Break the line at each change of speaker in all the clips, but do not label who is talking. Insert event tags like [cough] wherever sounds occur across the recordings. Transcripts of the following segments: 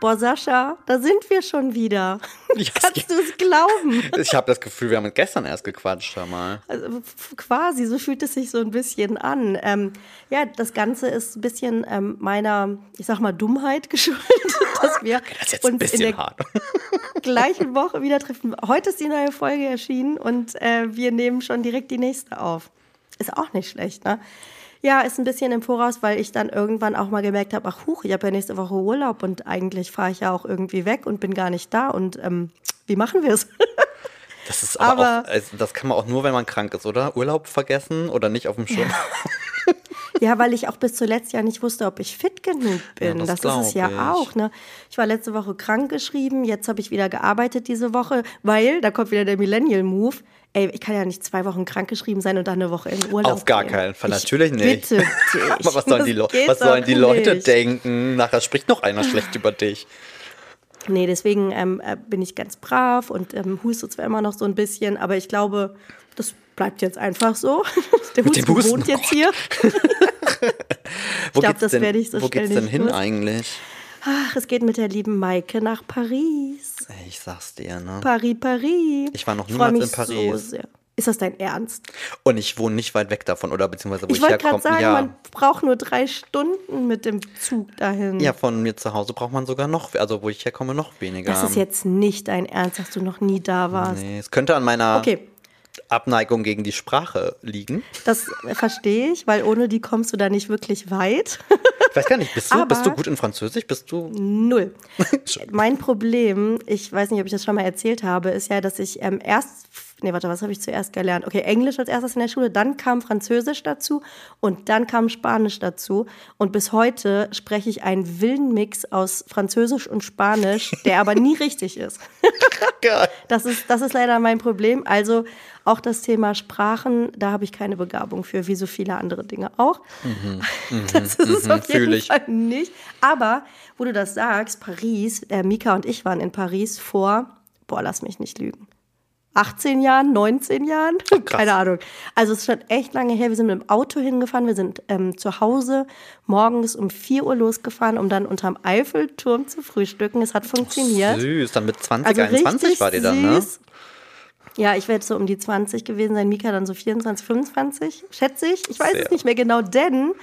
Boah, Sascha, da sind wir schon wieder. [laughs]
Ja,
Kannst du es glauben?
Ich habe das Gefühl, wir haben gestern erst gequatscht, hör mal.
Also, quasi, so fühlt es sich so ein bisschen an. Ähm, ja, das Ganze ist ein bisschen ähm, meiner, ich sag mal, Dummheit [laughs] geschuldet, dass wir
Das
uns in der
hart. [laughs]
gleichen Woche wieder treffen. Heute ist die neue Folge erschienen und äh, wir nehmen schon direkt die nächste auf. Ist auch nicht schlecht, ne? Ja, ist ein bisschen im Voraus, weil ich dann irgendwann auch mal gemerkt habe, ach huch, ich habe ja nächste Woche Urlaub und eigentlich fahre ich ja auch irgendwie weg und bin gar nicht da und ähm, wie machen wir es? [laughs]
Das ist aber,
Aber-
auch, also das kann man auch nur, wenn man krank ist, oder? Urlaub vergessen oder nicht auf dem Schirm.
Ja, weil ich auch bis zuletzt ja nicht wusste, ob ich fit genug bin.
Ja, das
das ist es ja
ich.
auch. Ne? Ich war letzte Woche krank geschrieben, jetzt habe ich wieder gearbeitet diese Woche, weil, da kommt wieder der Millennial-Move. Ey, ich kann ja nicht zwei Wochen krank geschrieben sein und dann eine Woche in Urlaub
Auf gar
gehen.
keinen Fall,
Ich
natürlich nicht.
Bitte [laughs] dich.
Aber was sollen die, Le was sollen die Leute
nicht.
denken? Nachher spricht noch einer schlecht über dich.
Nee, deswegen ähm, äh, bin ich ganz brav und ähm, huste zwar immer noch so ein bisschen, aber ich glaube, das bleibt jetzt einfach so. [laughs] Der
Mit
Husten
Husten,
wohnt
oh
jetzt hier. [laughs]
Wo
glaub,
geht's
das
denn,
werde ich so
Wo
schnell
geht's denn
nicht
hin
los.
eigentlich?
Ach, es geht mit der lieben Maike nach Paris.
Ey, Ich sag's dir, ne?
Paris, Paris.
Ich war noch niemals in Paris.
So. Ist das dein Ernst?
Und ich wohne nicht weit weg davon, oder beziehungsweise wo ich,
Ich wollte gerade
herkomme.
sagen,
ja.
man braucht nur drei Stunden mit dem Zug dahin.
ja, von mir zu Hause braucht man sogar noch, also wo ich herkomme, noch weniger.
Das ist jetzt nicht dein Ernst, dass du noch nie da warst.
Nee, es könnte an meiner
Okay,
Abneigung gegen die Sprache liegen.
das verstehe ich, weil ohne die kommst du da nicht wirklich weit. [laughs]
Ich weiß gar nicht, bist du, bist du gut in Französisch? Bist du.
Null. [laughs] mein Problem, ich weiß nicht, ob ich das schon mal erzählt habe, ist ja, dass ich ähm, erst, nee, warte, was habe ich zuerst gelernt? Okay, Englisch als erstes in der Schule, dann kam Französisch dazu und dann kam Spanisch dazu. Und bis heute spreche ich einen wilden Mix aus Französisch und Spanisch, der aber nie [laughs] richtig ist. [laughs] Das ist, das ist leider mein Problem. Also auch das Thema Sprachen, da habe ich keine Begabung für, wie so viele andere Dinge auch. [laughs] das ist es auf
fühl
jeden
ich.
Fall nicht. Aber wo du das sagst, Paris, äh, Mika und ich waren in Paris vor, boah, lass mich nicht lügen. 18 Jahren, 19 Jahren? [laughs] Keine Ahnung. Also es ist schon echt lange her. Wir sind mit dem Auto hingefahren. Wir sind ähm, zu Hause morgens um 4 Uhr losgefahren, um dann unterm Eiffelturm zu frühstücken. Es hat funktioniert.
Süß, dann mit 20,
Also
21
richtig
war die dann, ne?
süß. Ja, ich werde so um die 20 gewesen sein, Mika dann so 24, 25, schätze ich. Ich weiß
Sehr.
es nicht mehr genau, denn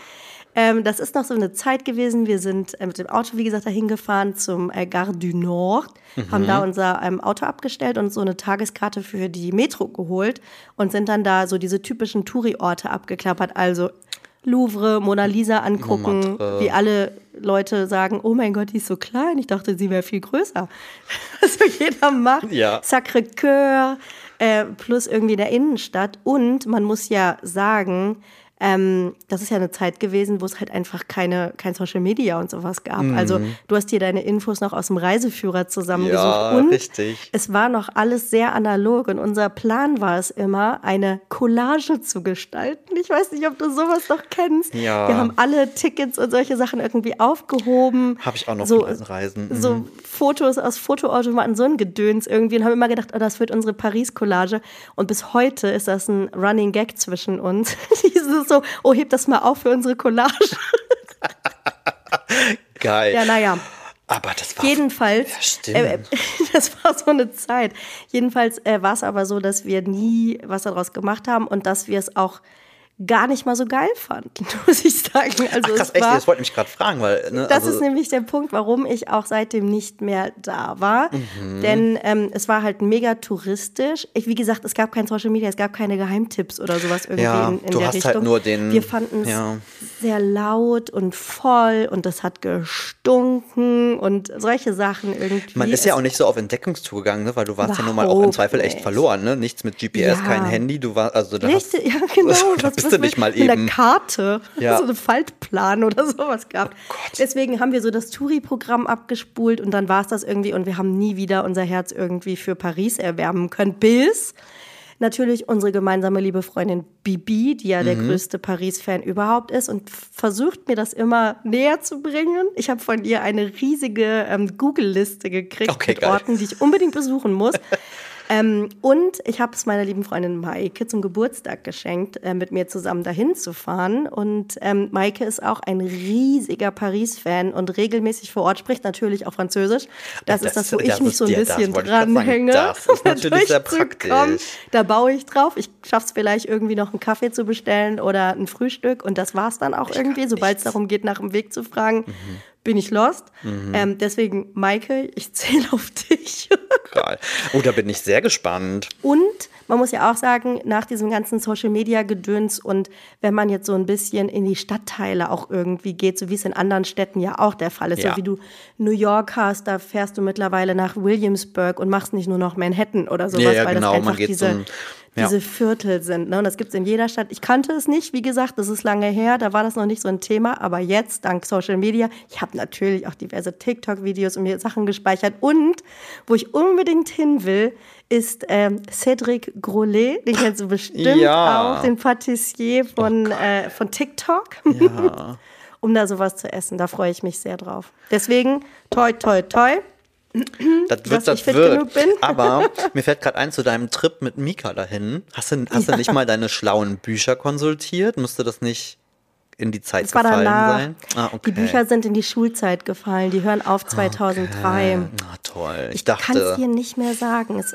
ähm, das ist noch so eine Zeit gewesen. Wir sind äh, mit dem Auto, wie gesagt, dahin gefahren zum äh, Gare du Nord, haben
Mhm.
da unser ähm, Auto abgestellt und so eine Tageskarte für die Metro geholt und sind dann da so diese typischen Touri-Orte abgeklappert. Also Louvre, Mona Lisa angucken,
Montmartre.
wie alle Leute sagen, oh mein Gott, die ist so klein. Ich dachte, sie wäre viel größer. Was [laughs] so jeder macht.
Ja.
Sacré-Cœur, äh, plus irgendwie in der Innenstadt. Und man muss ja sagen, ähm, das ist ja eine Zeit gewesen, wo es halt einfach keine, kein Social Media und sowas gab. Also du hast dir deine Infos noch aus dem Reiseführer zusammengesucht.
Ja,
und
richtig.
es war noch alles sehr analog und unser Plan war es immer, eine Collage zu gestalten. Ich weiß nicht, ob du sowas noch kennst.
Ja.
Wir haben alle Tickets und solche Sachen irgendwie aufgehoben.
Habe ich auch noch
so,
Reisen. Mhm.
so Fotos aus Fotoautomaten, so ein Gedöns irgendwie und haben immer gedacht, oh, das wird unsere Paris-Collage. Und bis heute ist das ein Running Gag zwischen uns. [laughs] Dieses so, oh, heb das mal auf für unsere Collage. [laughs]
Geil.
ja, naja.
Aber das war.
Jedenfalls,
Ja,
äh, [laughs] das war so eine Zeit. Jedenfalls äh, war es aber so, dass wir nie was daraus gemacht haben und dass wir es auch gar nicht mal so geil fanden, [laughs] muss ich sagen. Also
Ach, krass, echt,
war,
das wollte mich gerade fragen, weil. Ne,
das
also,
ist nämlich der Punkt, warum ich auch seitdem nicht mehr da war.
Mhm.
Denn ähm, es war halt mega touristisch. Ich, wie gesagt, es gab kein Social Media, es gab keine Geheimtipps oder sowas irgendwie
Ja,
in, in
du
der
hast
Richtung.
halt nur den-
Wir fanden es
ja.
sehr laut und voll und es hat gestunken und solche Sachen irgendwie.
Man ist ja auch nicht so auf Entdeckungstour gegangen, ne? weil du warst ja nun mal auch im Zweifel echt
nicht.
verloren, ne? Nichts mit GPS,
Ja.
kein Handy, du warst, also da hast,
Richtig, ja, genau. [laughs] was
du nicht
mit-
mal
mit einer
eben.
Karte,
Ja. Oh
so eine Faltplan oder [laughs] sowas gehabt. Deswegen haben wir so das Touri-Programm abgespult und dann war es das irgendwie und wir haben nie wieder unser Herz irgendwie für Paris erwärmen können, bis natürlich unsere gemeinsame liebe Freundin Bibi, die ja
Mhm.
der größte Paris-Fan überhaupt ist und versucht mir das immer näher zu bringen. Ich habe von ihr eine riesige ähm, Google-Liste gekriegt
Okay,
mit
geil.
Orten, die ich unbedingt besuchen muss. [laughs] Ähm, und ich habe es meiner lieben Freundin Maike zum Geburtstag geschenkt, äh, mit mir zusammen dahin zu fahren. Und ähm, Maike ist auch ein riesiger Paris-Fan und regelmäßig vor Ort spricht natürlich auch Französisch. Das, das ist das, wo ich mich so ein bisschen dranhänge.
Das ist [laughs] natürlich sehr praktisch.
Da baue ich drauf. Ich schaffe es vielleicht irgendwie noch einen Kaffee zu bestellen oder ein Frühstück. Und das war es dann auch ich irgendwie, sobald es darum geht, nach dem Weg zu fragen. Mhm bin ich lost. Mhm. Ähm, deswegen, Michael, ich zähle auf dich. [laughs]
Geil. Oh, da bin ich sehr gespannt.
Und man muss ja auch sagen, nach diesem ganzen Social Media Gedöns und wenn man jetzt so ein bisschen in die Stadtteile auch irgendwie geht, so wie es in anderen Städten ja auch der Fall ist, ja. so wie du New York hast, da fährst du mittlerweile nach Williamsburg und machst nicht nur noch Manhattan oder sowas,
ja, ja,
weil
genau.
das einfach
diese
so diese Viertel sind. Ne? Und das gibt es in jeder Stadt. Ich kannte es nicht, wie gesagt, das ist lange her, da war das noch nicht so ein Thema, aber jetzt, dank Social Media, ich habe natürlich auch diverse TikTok-Videos und mir Sachen gespeichert. Und wo ich unbedingt hin will, ist ähm, Cédric Grolet, den kennst du bestimmt
ja.
auch, den Patissier von, oh äh, von TikTok.
Ja. [laughs]
um da sowas zu essen. Da freue ich mich sehr drauf. Deswegen, toi, toi, toi.
Das wird, das wird. Aber [laughs] mir fällt gerade ein zu deinem Trip mit Mika dahin. Hast du, hast ja. du nicht mal deine schlauen Bücher konsultiert? Müsste das nicht in die Zeit das gefallen sein?
Ah, okay. Die Bücher sind in die Schulzeit gefallen. Die hören auf 2003. Okay.
Ah, toll. Ich,
ich
dachte.
kann es dir nicht mehr sagen. Es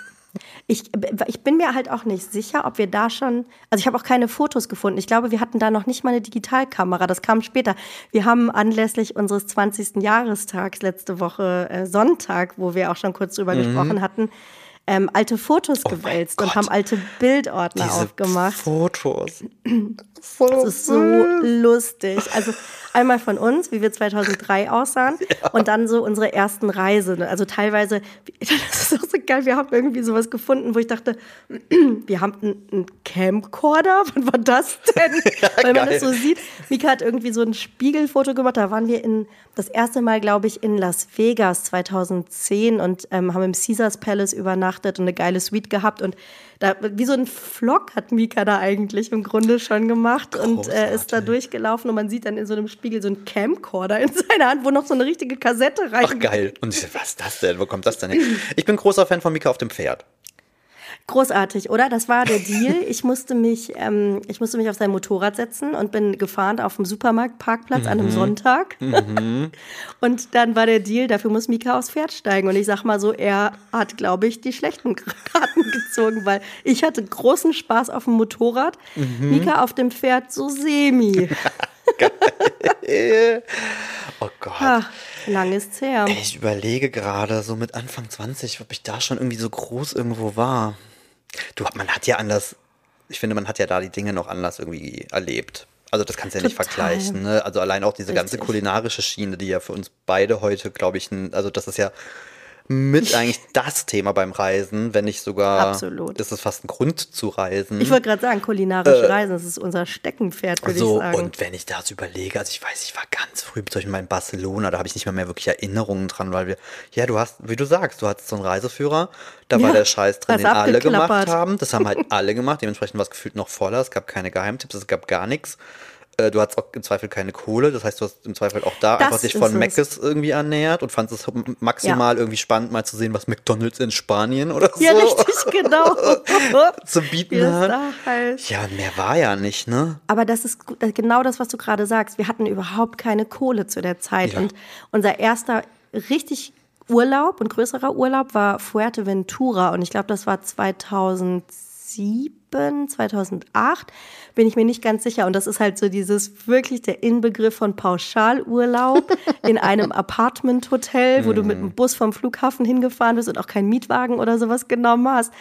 ich, ich bin mir halt auch nicht sicher, ob wir da schon, also ich habe auch keine Fotos gefunden. Ich glaube, wir hatten da noch nicht mal eine Digitalkamera. Das kam später. Wir haben anlässlich unseres 20. Jahrestags letzte Woche äh, Sonntag, wo wir auch schon kurz drüber mhm. gesprochen hatten, ähm, alte Fotos oh gewälzt und haben alte Bildordner
Diese
aufgemacht.
Fotos.
das ist so lustig. Also einmal von uns, wie wir 2003 aussahen [laughs] ja. und dann so unsere ersten Reisen. Also teilweise, [laughs] das ist auch so geil, wir haben irgendwie sowas gefunden, wo ich dachte, [clears throat] wir haben einen Camcorder, [laughs] wann war das denn? Ja, Weil man geil. das so sieht. Mika hat irgendwie so ein Spiegelfoto gemacht, da waren wir in, das erste Mal, glaube ich, in Las Vegas 2010 und ähm, haben im Caesars Palace übernachtet übernachtet und eine geile Suite gehabt und da, wie so ein Vlog hat Mika da eigentlich im Grunde schon gemacht Großartig. und äh, ist da durchgelaufen und man sieht dann in so einem Spiegel so einen Camcorder in [laughs] seiner Hand, wo noch so eine richtige Kassette rein.
Ach geil. Und ich, was ist das denn? Wo kommt das denn hin? Ich bin großer Fan von Mika auf dem Pferd.
Großartig, oder? Das war der Deal. Ich musste mich, ähm, ich musste mich auf sein Motorrad setzen und bin gefahren auf dem Supermarktparkplatz mhm. an einem mhm. Sonntag. Mhm. [laughs] und dann war der Deal, dafür muss Mika aufs Pferd steigen. Und ich sag mal so, er hat, glaube ich, die schlechten Karten [laughs] gezogen, weil ich hatte großen Spaß auf dem Motorrad. Mhm. Mika auf dem Pferd so semi. [laughs] [laughs]
oh Gott.
Ja, lang ist's her.
Ich überlege gerade, so mit Anfang 20, ob ich da schon irgendwie so groß irgendwo war. Du, man hat ja anders, ich finde, man hat ja da die Dinge noch anders irgendwie erlebt. Also das kannst du ja nicht Total. vergleichen. Ne? Also allein auch diese Richtig. ganze kulinarische Schiene, die ja für uns beide heute, glaube ich, also das ist ja mit eigentlich das Thema beim Reisen, wenn nicht sogar.
Absolut.
Ist es fast ein Grund zu reisen.
Ich wollte gerade sagen, kulinarische äh, Reisen, das ist unser Steckenpferd, würde so, ich sagen.
Und wenn ich das überlege, also ich weiß, ich war ganz früh zum Beispiel mal in Barcelona, da habe ich nicht mal mehr wirklich Erinnerungen dran, weil wir, ja, du hast, wie du sagst, du hattest so einen Reiseführer, da ja, war der Scheiß drin, den alle gemacht haben. Das haben halt alle gemacht, dementsprechend war es gefühlt noch voller, es gab keine Geheimtipps, es gab gar nichts. Äh, du hattest auch im Zweifel keine Kohle, das heißt, du hast im Zweifel auch da das einfach dich von Mc's irgendwie ernährt und fandest es maximal ja. irgendwie spannend, mal zu sehen, was McDonalds in Spanien oder so.
Ja, richtig, [laughs] genau.
zu bieten hat. Heißt. Ja, mehr war ja nicht, ne?
Aber das ist genau das, was du gerade sagst. Wir hatten überhaupt keine Kohle zu der Zeit. Ja. Und unser erster richtig Urlaub und größerer Urlaub war Fuerteventura. Und ich glaube, das war 2007 2008, bin ich mir nicht ganz sicher. Und das ist halt so dieses wirklich der Inbegriff von Pauschalurlaub [laughs] in einem Apartment-Hotel, wo du mit dem mhm. Bus vom Flughafen hingefahren bist und auch keinen Mietwagen oder sowas genommen hast.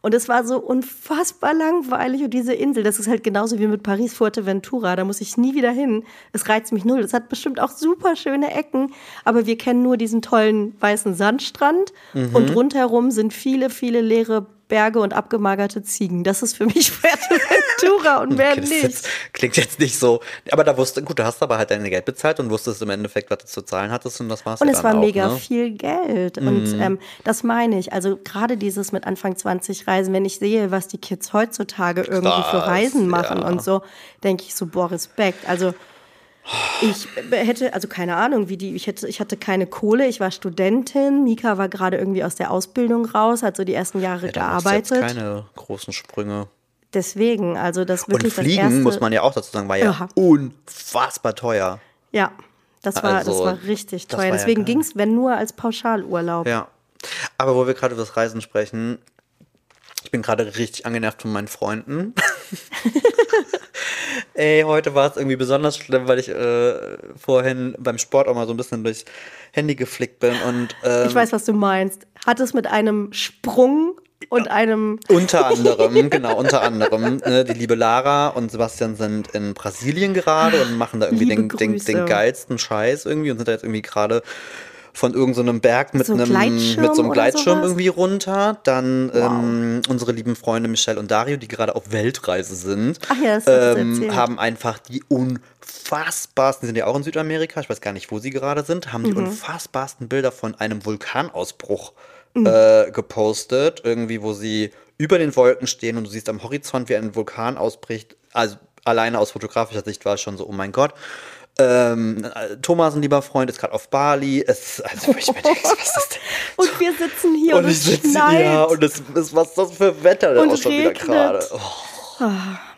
Und es war so unfassbar langweilig und diese Insel, das ist halt genauso wie mit Paris Fuerteventura, da muss ich nie wieder hin. Es reizt mich null. Es hat bestimmt auch super schöne Ecken, aber wir kennen nur diesen tollen weißen Sandstrand mhm. und rundherum sind viele, viele leere Berge und abgemagerte Ziegen. Das ist für mich [laughs] Fuerteventura und mehr okay, nicht.
Jetzt, klingt jetzt nicht so. Aber da wusste, gut, du hast aber halt dein Geld bezahlt und wusstest im Endeffekt, was du zu zahlen hattest und das war's.
Und
ja
es war
auch,
mega
ne?
viel Geld. Mhm. Und ähm, das meine ich. Also gerade dieses mit Anfang 20 Reisen, wenn ich sehe, was die Kids heutzutage irgendwie Krass, für Reisen machen ja. und so, denke ich so, boah, Respekt. Also Ich hätte, also keine Ahnung, wie die, ich hätte, ich hatte keine Kohle, ich war Studentin, Mika war gerade irgendwie aus der Ausbildung raus, hat so die ersten Jahre ja, gearbeitet. Jetzt
keine großen Sprünge.
Deswegen, also das wirklich
Und Fliegen,
das erste,
muss man ja auch dazu sagen, war ja Aha. unfassbar teuer.
Ja, das war, also, das war richtig teuer. Deswegen ja ging es, wenn nur als Pauschalurlaub.
Ja. Aber wo wir gerade über das Reisen sprechen, ich bin gerade richtig angenervt von meinen Freunden. [laughs] Ey, heute war es irgendwie besonders schlimm, weil ich äh, vorhin beim Sport auch mal so ein bisschen durchs Handy geflickt bin und ähm,
ich weiß, was du meinst. Hat es mit einem Sprung und einem.
Unter anderem, genau, unter anderem. Ne, die liebe Lara und Sebastian sind in Brasilien gerade und machen da irgendwie den, den, den, geilsten Scheiß irgendwie und sind da jetzt irgendwie gerade von irgendeinem so Berg mit, so einem, mit so einem Gleitschirm irgendwie runter. Dann wow. ähm, unsere lieben Freunde Michelle und Dario, die gerade auf Weltreise sind,
ja,
ähm, haben einfach die unfassbarsten, sind ja auch in Südamerika, ich weiß gar nicht, wo sie gerade sind, haben die mhm. unfassbarsten Bilder von einem Vulkanausbruch mhm. äh, gepostet, irgendwie, wo sie über den Wolken stehen und du siehst am Horizont, wie ein Vulkan ausbricht. Also alleine aus fotografischer Sicht war es schon so, oh mein Gott. Ähm, Thomas, ein lieber Freund, ist gerade auf Bali. Es, also ich mir denke, was ist denn? [laughs]
und wir sitzen hier und,
und ich sitze hier und es ist was das für Wetter denn auch schon wieder gerade. Oh.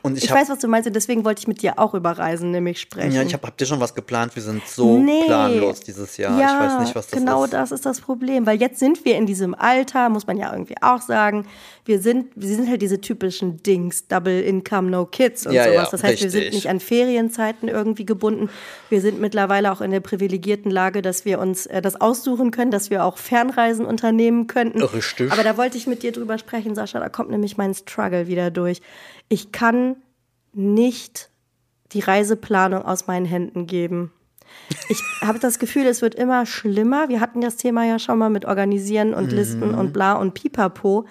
Und ich, ich hab, weiß, was du meinst, und deswegen wollte ich mit dir auch über Reisen nämlich sprechen.
Ja, ich habe hab dir schon was geplant. Wir sind so nee. planlos dieses Jahr. Ja, ich weiß nicht, was das
genau
ist.
Genau das ist das Problem, weil jetzt sind wir in diesem Alter, muss man ja irgendwie auch sagen. Wir sind, wir sind halt diese typischen Dings, Double Income, No Kids und ja, sowas. Ja, das heißt, richtig. wir sind nicht an Ferienzeiten irgendwie gebunden. Wir sind mittlerweile auch in der privilegierten Lage, dass wir uns äh, das aussuchen können, dass wir auch Fernreisen unternehmen könnten.
Richtig.
Aber da wollte ich mit dir drüber sprechen, Sascha. Da kommt nämlich mein Struggle wieder durch. Ich kann nicht die Reiseplanung aus meinen Händen geben. Ich [laughs] habe das Gefühl, es wird immer schlimmer. Wir hatten das Thema ja schon mal mit Organisieren und Listen mhm. und bla und pipapo.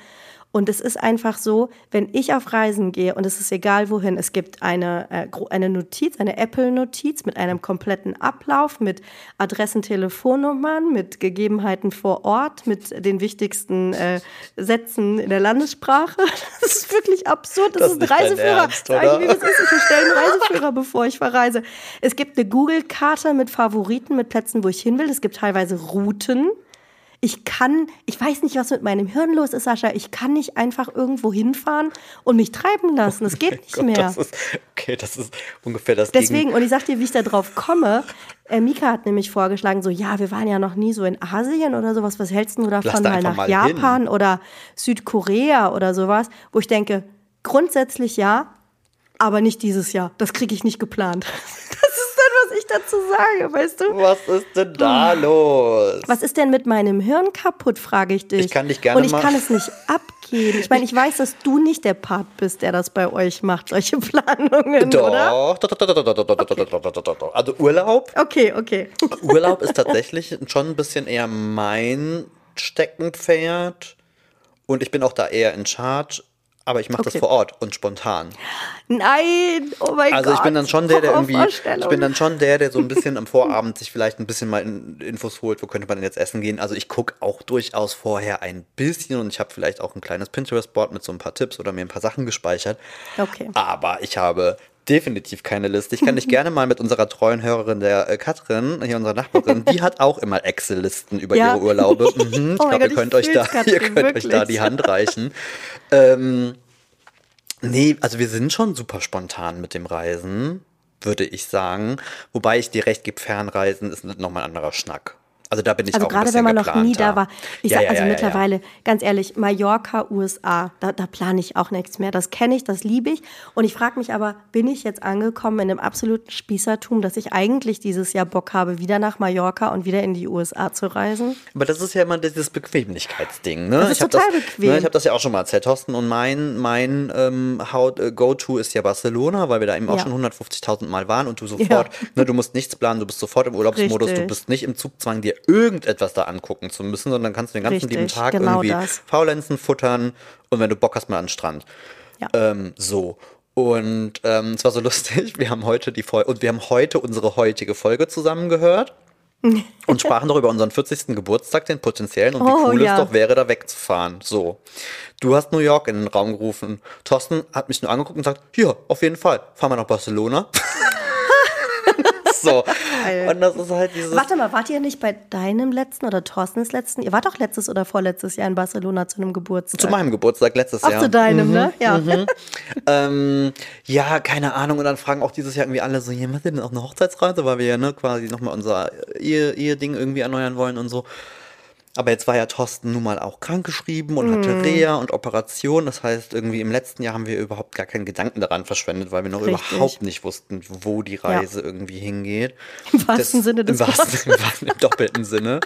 Und es ist einfach so, wenn ich auf Reisen gehe und es ist egal wohin, es gibt eine, äh, eine Notiz, eine Apple-Notiz mit einem kompletten Ablauf, mit Adressen, Telefonnummern, mit Gegebenheiten vor Ort, mit den wichtigsten äh, Sätzen in der Landessprache. [laughs] Das ist wirklich absurd. Das, das ist ein Reiseführer. Ernst, ich, wie das ist. Ich bestelle einen Reiseführer, bevor ich verreise. Es gibt eine Google-Karte mit Favoriten, mit Plätzen, wo ich hin will. Es gibt teilweise Routen ich kann, ich weiß nicht, was mit meinem Hirn los ist, Sascha. Ich kann nicht einfach irgendwo hinfahren und mich treiben lassen. Das geht oh nicht Gott, mehr.
Das ist, okay, das ist ungefähr das
Deswegen, Gegen und ich sag dir, wie ich da drauf komme. Äh, Mika hat nämlich vorgeschlagen, so, ja, wir waren ja noch nie so in Asien oder sowas. Was hältst du davon, mal nach mal Japan hin. oder Südkorea oder sowas? Wo ich denke, grundsätzlich ja, aber nicht dieses Jahr. Das kriege ich nicht geplant. [laughs] was ich dazu sage, weißt du?
Was ist denn da los?
Was ist denn mit meinem Hirn kaputt, frage ich dich.
Ich kann dich gerne
Und ich machen. kann es nicht [laughs] abgeben. Ich meine, ich weiß, dass du nicht der Part bist, der das bei euch macht, solche [laughs] Planungen,
doch,
oder?
Doch, doch, doch, doch, doch, doch, okay. doch, doch, doch, Also Urlaub?
Okay, okay. [laughs]
Urlaub ist tatsächlich schon ein bisschen eher mein Steckenpferd. Und ich bin auch da eher in charge aber ich mache okay. das vor Ort und spontan.
Nein, oh mein
also
Gott.
Also ich bin dann schon der, der irgendwie, [laughs] ich bin dann schon der, der so ein bisschen am Vorabend sich vielleicht ein bisschen mal Infos holt, wo könnte man denn jetzt essen gehen. Also ich gucke auch durchaus vorher ein bisschen und ich habe vielleicht auch ein kleines Pinterest-Board mit so ein paar Tipps oder mir ein paar Sachen gespeichert.
Okay.
Aber ich habe definitiv keine Liste. Ich kann dich [laughs] gerne mal mit unserer treuen Hörerin, der äh, Katrin, hier unserer Nachbarin, die hat auch immer Excel-Listen über ja. ihre Urlaube. [laughs] Mhm, ich oh glaube, ihr könnt, euch da, [laughs] ihr könnt euch da die Hand reichen. ähm, nee, also wir sind schon super spontan mit dem Reisen, würde ich sagen. Wobei ich dir recht gebe, Fernreisen ist nochmal ein anderer Schnack. Also da bin ich
also
auch
gerade wenn man noch nie da war. Ich ja, sag, ja, also ja, mittlerweile, ganz ehrlich, Mallorca, USA, da, da plane ich auch nichts mehr. Das kenne ich, das liebe ich. Und ich frage mich aber, bin ich jetzt angekommen in einem absoluten Spießertum, dass ich eigentlich dieses Jahr Bock habe, wieder nach Mallorca und wieder in die USA zu reisen?
Aber das ist ja immer dieses Bequemlichkeitsding. Ne?
Das ist
ich
total
das,
bequem.
Ne, ich habe das ja auch schon mal erzählt, Thorsten. Und mein, mein ähm, äh, Go-To ist ja Barcelona, weil wir da eben auch schon 150.000 Mal waren und du [laughs] sofort, ne, du musst nichts planen, du bist sofort im Urlaubsmodus, Richtig. du bist nicht im Zugzwang, dir irgendetwas da angucken zu müssen, sondern kannst du den ganzen Richtig, lieben Tag genau irgendwie das. faulenzen, futtern und wenn du Bock hast, mal an den Strand. Ja. Ähm, so. Und ähm, es war so [laughs] lustig, wir haben heute die Folge und wir haben heute unsere heutige Folge zusammengehört [laughs] und sprachen doch über unseren 40. Geburtstag, den potenziellen, und wie oh, cool ja. es doch wäre, da wegzufahren. So. Du hast New York in den Raum gerufen. Thorsten hat mich nur angeguckt und gesagt, hier, auf jeden Fall, fahren wir nach Barcelona. [laughs] so. Und das ist halt dieses.
Warte mal, wart ihr nicht bei deinem letzten oder Thorstens letzten? Ihr wart doch letztes oder vorletztes Jahr in Barcelona zu einem Geburtstag.
Zu meinem Geburtstag letztes Jahr.
zu deinem,
mhm,
ne? Ja.
Mhm. [laughs] ähm, ja, keine Ahnung. Und dann fragen auch dieses Jahr irgendwie alle so, ihr denn auch eine Hochzeitsreise? Weil wir ja ne, quasi nochmal unser Ehe, Ehe-Ding irgendwie erneuern wollen und so. Aber jetzt war ja Thorsten nun mal auch krankgeschrieben und hatte
Mhm.
Reha und Operation. Das heißt, irgendwie im letzten Jahr haben wir überhaupt gar keinen Gedanken daran verschwendet, weil wir noch
Richtig.
überhaupt nicht wussten, wo die Reise irgendwie hingeht.
Im wahrsten Sinne des
im wahrsten, im wahrsten, im doppelten Sinne.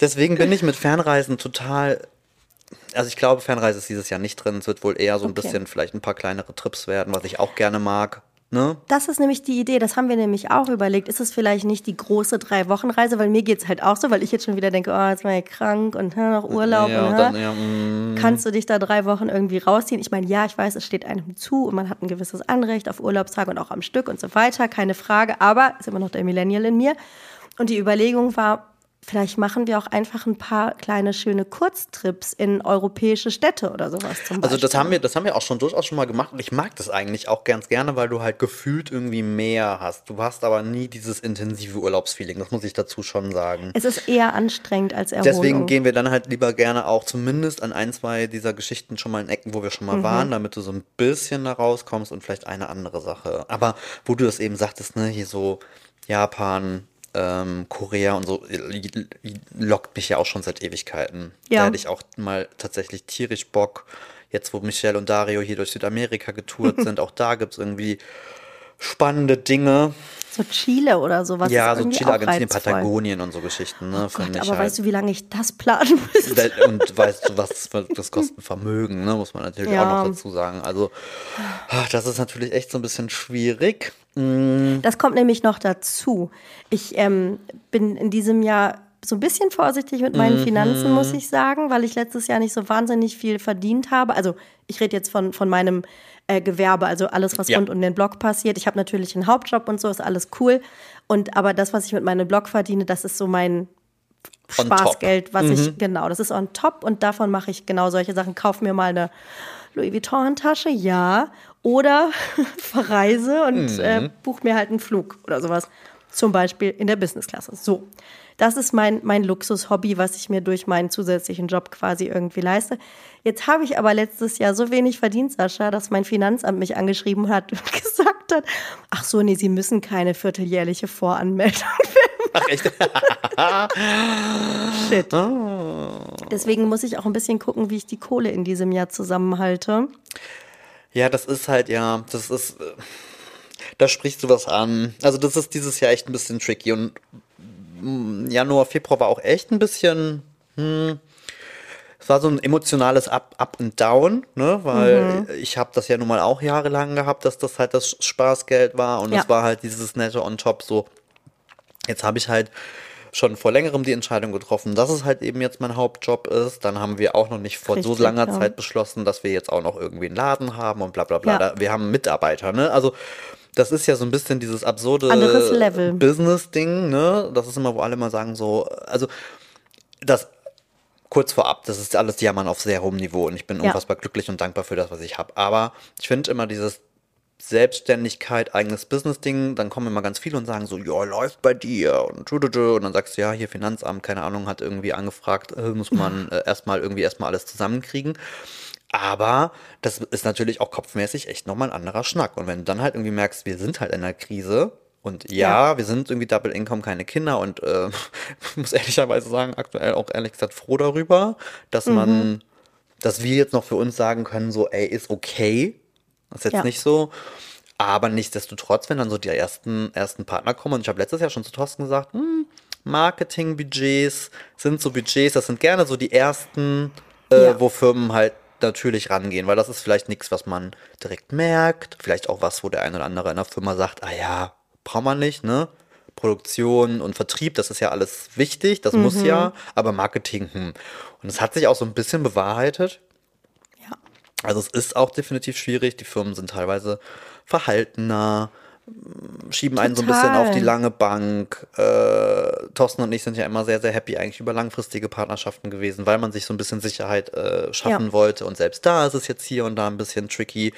Deswegen bin ich mit Fernreisen total. Also ich glaube, Fernreise ist dieses Jahr nicht drin. Es wird wohl eher so ein
Okay.
bisschen vielleicht ein paar kleinere Trips werden, was ich auch gerne mag. Ne?
Das ist nämlich die Idee, das haben wir nämlich auch überlegt. Ist es vielleicht nicht die große Drei-Wochen-Reise? Weil mir geht es halt auch so, weil ich jetzt schon wieder denke, oh, jetzt war ich krank und hm, noch Urlaub.
Ja,
und,
dann, ja, mm,
Kannst du dich da drei Wochen irgendwie rausziehen? Ich meine, ja, ich weiß, es steht einem zu und man hat ein gewisses Anrecht auf Urlaubstage und auch am Stück und so weiter, keine Frage. Aber ist immer noch der Millennial in mir. Und die Überlegung war, vielleicht machen wir auch einfach ein paar kleine schöne Kurztrips in europäische Städte oder sowas zum Beispiel.
Also das haben wir, das haben wir auch schon durchaus schon mal gemacht und ich mag das eigentlich auch ganz gerne, weil du halt gefühlt irgendwie mehr hast. Du hast aber nie dieses intensive Urlaubsfeeling, das muss ich dazu schon sagen.
es ist eher anstrengend als Erholung.
Deswegen gehen wir dann halt lieber gerne auch zumindest an ein, zwei dieser Geschichten schon mal in Ecken, wo wir schon mal
Mhm.
waren, damit du so ein bisschen da rauskommst und vielleicht eine andere Sache. Aber wo du das eben sagtest, ne, hier so Japan, ähm, Korea und so, äh, lockt mich ja auch schon seit Ewigkeiten.
Ja.
Da hätte ich auch mal tatsächlich tierisch Bock. Jetzt, wo Michelle und Dario hier durch Südamerika getourt [laughs] sind, auch da gibt es irgendwie spannende Dinge.
so Chile oder sowas.
ja, so Chile, Argentinien. Patagonien und so Geschichten, ne?
Oh Gott, aber
halt.
weißt du, wie lange ich das planen müsste?
Und weißt du, was das kostet Vermögen, ne? muss man natürlich
Ja.
auch noch dazu sagen. Also, das ist natürlich echt so ein bisschen schwierig. Mm,
Das kommt nämlich noch dazu. Ich ähm, bin in diesem Jahr so ein bisschen vorsichtig mit meinen Finanzen, muss ich sagen, weil ich letztes Jahr nicht so wahnsinnig viel verdient habe. Also ich rede jetzt von, von meinem äh, Gewerbe, also alles, was
Ja.
rund um den Blog passiert. Ich habe natürlich einen Hauptjob und so, ist alles cool. Und aber das, was ich mit meinem Blog verdiene, das ist so mein
On top.
Spaßgeld, was ich, genau, das ist on top und davon mache ich genau solche Sachen. Kauf mir mal eine Louis Vuitton-Tasche, ja. Oder [laughs] verreise und äh, buch mir halt einen Flug oder sowas. Zum Beispiel in der Businessklasse. So. Das ist mein, mein Luxushobby, was ich mir durch meinen zusätzlichen Job quasi irgendwie leiste. Jetzt habe ich aber letztes Jahr so wenig verdient, Sascha, dass mein Finanzamt mich angeschrieben hat und [laughs] gesagt hat, ach so, nee, Sie müssen keine vierteljährliche Voranmeldung [laughs]
ach, echt? [laughs]
Shit. Deswegen muss ich auch ein bisschen gucken, wie ich die Kohle in diesem Jahr zusammenhalte.
Ja, das ist halt, ja, das ist, äh, da sprichst du was an. Also, das ist dieses Jahr echt ein bisschen tricky und Januar, Februar war auch echt ein bisschen, hm, es war so ein emotionales Up, Up and Down, ne, weil ich habe das ja nun mal auch jahrelang gehabt, dass das halt das Spaßgeld war und
Ja.
es war halt dieses nette on top so. Jetzt habe ich halt schon vor längerem die Entscheidung getroffen, dass es halt eben jetzt mein Hauptjob ist. Dann haben wir auch noch nicht vor so
Richtig,
langer
ja.
Zeit beschlossen, dass wir jetzt auch noch irgendwie einen Laden haben und bla bla bla.
Ja.
Da, wir haben Mitarbeiter, ne? Also das ist ja so ein bisschen dieses absurde. Business-Ding, ne? Das ist immer, wo alle mal sagen so, also das kurz vorab, das ist alles Jammern auf sehr hohem Niveau und ich bin
Ja.
unfassbar glücklich und dankbar für das, was ich habe. Aber ich finde immer dieses Selbstständigkeit, eigenes Business-Ding, dann kommen immer ganz viele und sagen so, ja, läuft bei dir und und dann sagst du, ja, hier Finanzamt, keine Ahnung, hat irgendwie angefragt, äh, muss man äh, erstmal irgendwie erstmal alles zusammenkriegen. Aber das ist natürlich auch kopfmäßig echt nochmal ein anderer Schnack. Und wenn du dann halt irgendwie merkst, wir sind halt in einer Krise und ja, wir sind irgendwie Double Income, keine Kinder und äh, [laughs] muss ehrlicherweise sagen, aktuell auch ehrlich gesagt froh darüber, dass man, dass wir jetzt noch für uns sagen können, so, ey, ist okay. Das ist jetzt
Ja.
nicht so. Aber nichtsdestotrotz, wenn dann so die ersten, ersten Partner kommen, und ich habe letztes Jahr schon zu Thorsten gesagt, hm, Marketingbudgets sind so Budgets, das sind gerne so die ersten, äh,
Ja.
wo Firmen halt natürlich rangehen, weil das ist vielleicht nichts, was man direkt merkt. Vielleicht auch was, wo der eine oder andere in der Firma sagt, ah ja, braucht man nicht, ne? Produktion und Vertrieb, das ist ja alles wichtig, das muss ja, aber Marketing, hm. Und es hat sich auch so ein bisschen bewahrheitet.
Ja.
Also es ist auch definitiv schwierig. Die Firmen sind teilweise verhaltener, schieben einen so ein bisschen auf die lange Bank. Äh, Thorsten und ich sind ja immer sehr, sehr happy eigentlich über langfristige Partnerschaften gewesen, weil man sich so ein bisschen Sicherheit äh, schaffen
Ja.
wollte. Und selbst da ist es jetzt hier und da ein bisschen tricky.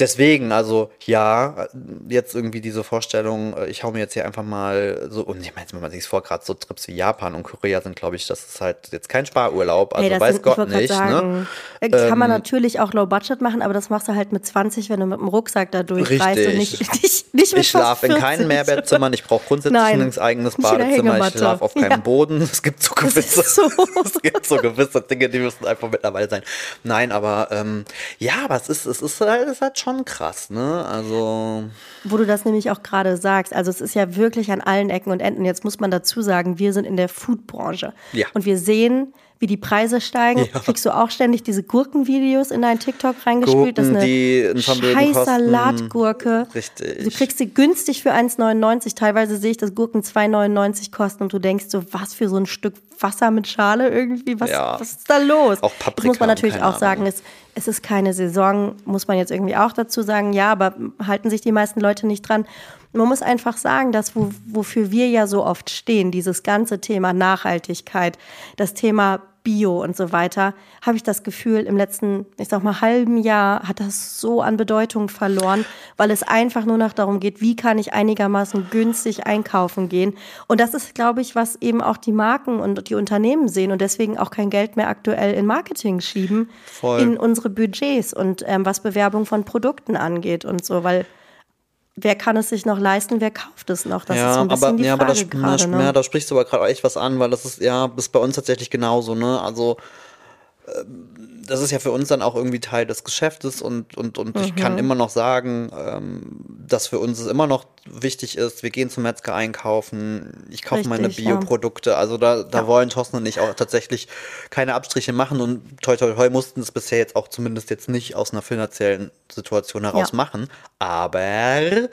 Deswegen, also ja, jetzt irgendwie diese Vorstellung, äh, ich hau mir jetzt hier einfach mal so, und ich meine, wenn man sich vor, gerade so Trips wie Japan und Korea sind, glaube ich, das ist halt jetzt kein Sparurlaub, also hey, weiß sind, Gott nicht. Ne? Sagen,
ne? Kann man ähm, natürlich auch Low Budget machen, aber das machst du halt mit 20, wenn du mit dem Rucksack da durchreist und nicht, [laughs] nicht, nicht
mit Ich schlafe in keinen Mehrbettzimmern, ich brauche grundsätzlich Nein, ein eigenes [laughs] Badezimmer, ich schlafe auf keinem ja. Boden. [laughs] Es gibt so gewisse, so. es gibt so gewisse Dinge, die müssen einfach mittlerweile sein. Nein, aber ähm, ja, aber es ist, es ist halt, es ist halt schon krass, ne? Also.
Wo du das nämlich auch gerade sagst, also es ist ja wirklich an allen Ecken und Enden. Jetzt muss man dazu sagen, wir sind in der Foodbranche. Ja. Und wir sehen, wie die Preise steigen. Ja. Kriegst du auch ständig diese Gurkenvideos in dein TikTok reingespielt?
Gurken, das ist eine scheiß
Salatgurke. Richtig. Du kriegst sie günstig für 1,99. Teilweise sehe ich, dass Gurken 2,99 kosten und du denkst so, was für so ein Stück Wasser mit Schale irgendwie? Was, ja. was ist da los?
Auch Paprika.
Das muss man natürlich auch sagen, es, es ist keine Saison, muss man jetzt irgendwie auch dazu sagen. Ja, aber halten sich die meisten Leute nicht dran. Man muss einfach sagen, dass wo, wofür wir ja so oft stehen, dieses ganze Thema Nachhaltigkeit, das Thema Bio und so weiter, habe ich das Gefühl, im letzten, ich sag mal, halben Jahr hat das so an Bedeutung verloren, weil es einfach nur noch darum geht, wie kann ich einigermaßen günstig einkaufen gehen. Und das ist, glaube ich, was eben auch die Marken und die Unternehmen sehen und deswegen auch kein Geld mehr aktuell in Marketing schieben, Voll. in unsere Budgets und ähm, was Bewerbung von Produkten angeht und so, weil wer kann es sich noch leisten, wer kauft es noch?
Das ja, ist so ein bisschen aber, die ja, Frage aber das, grade, ne? ja, da sprichst du aber gerade echt was an, weil das ist ja, ist bei uns tatsächlich genauso, ne? Also das ist ja für uns dann auch irgendwie Teil des Geschäftes und, und, und mhm. ich kann mhm. immer noch sagen, ähm, dass für uns es immer noch wichtig ist, wir gehen zum Metzger einkaufen, ich kaufe meine Bioprodukte. Ja. Also da, da ja. wollen Thorsten und ich auch tatsächlich keine Abstriche machen und toi toi toi mussten es bisher jetzt auch zumindest jetzt nicht aus einer finanziellen Situation heraus ja. machen. Aber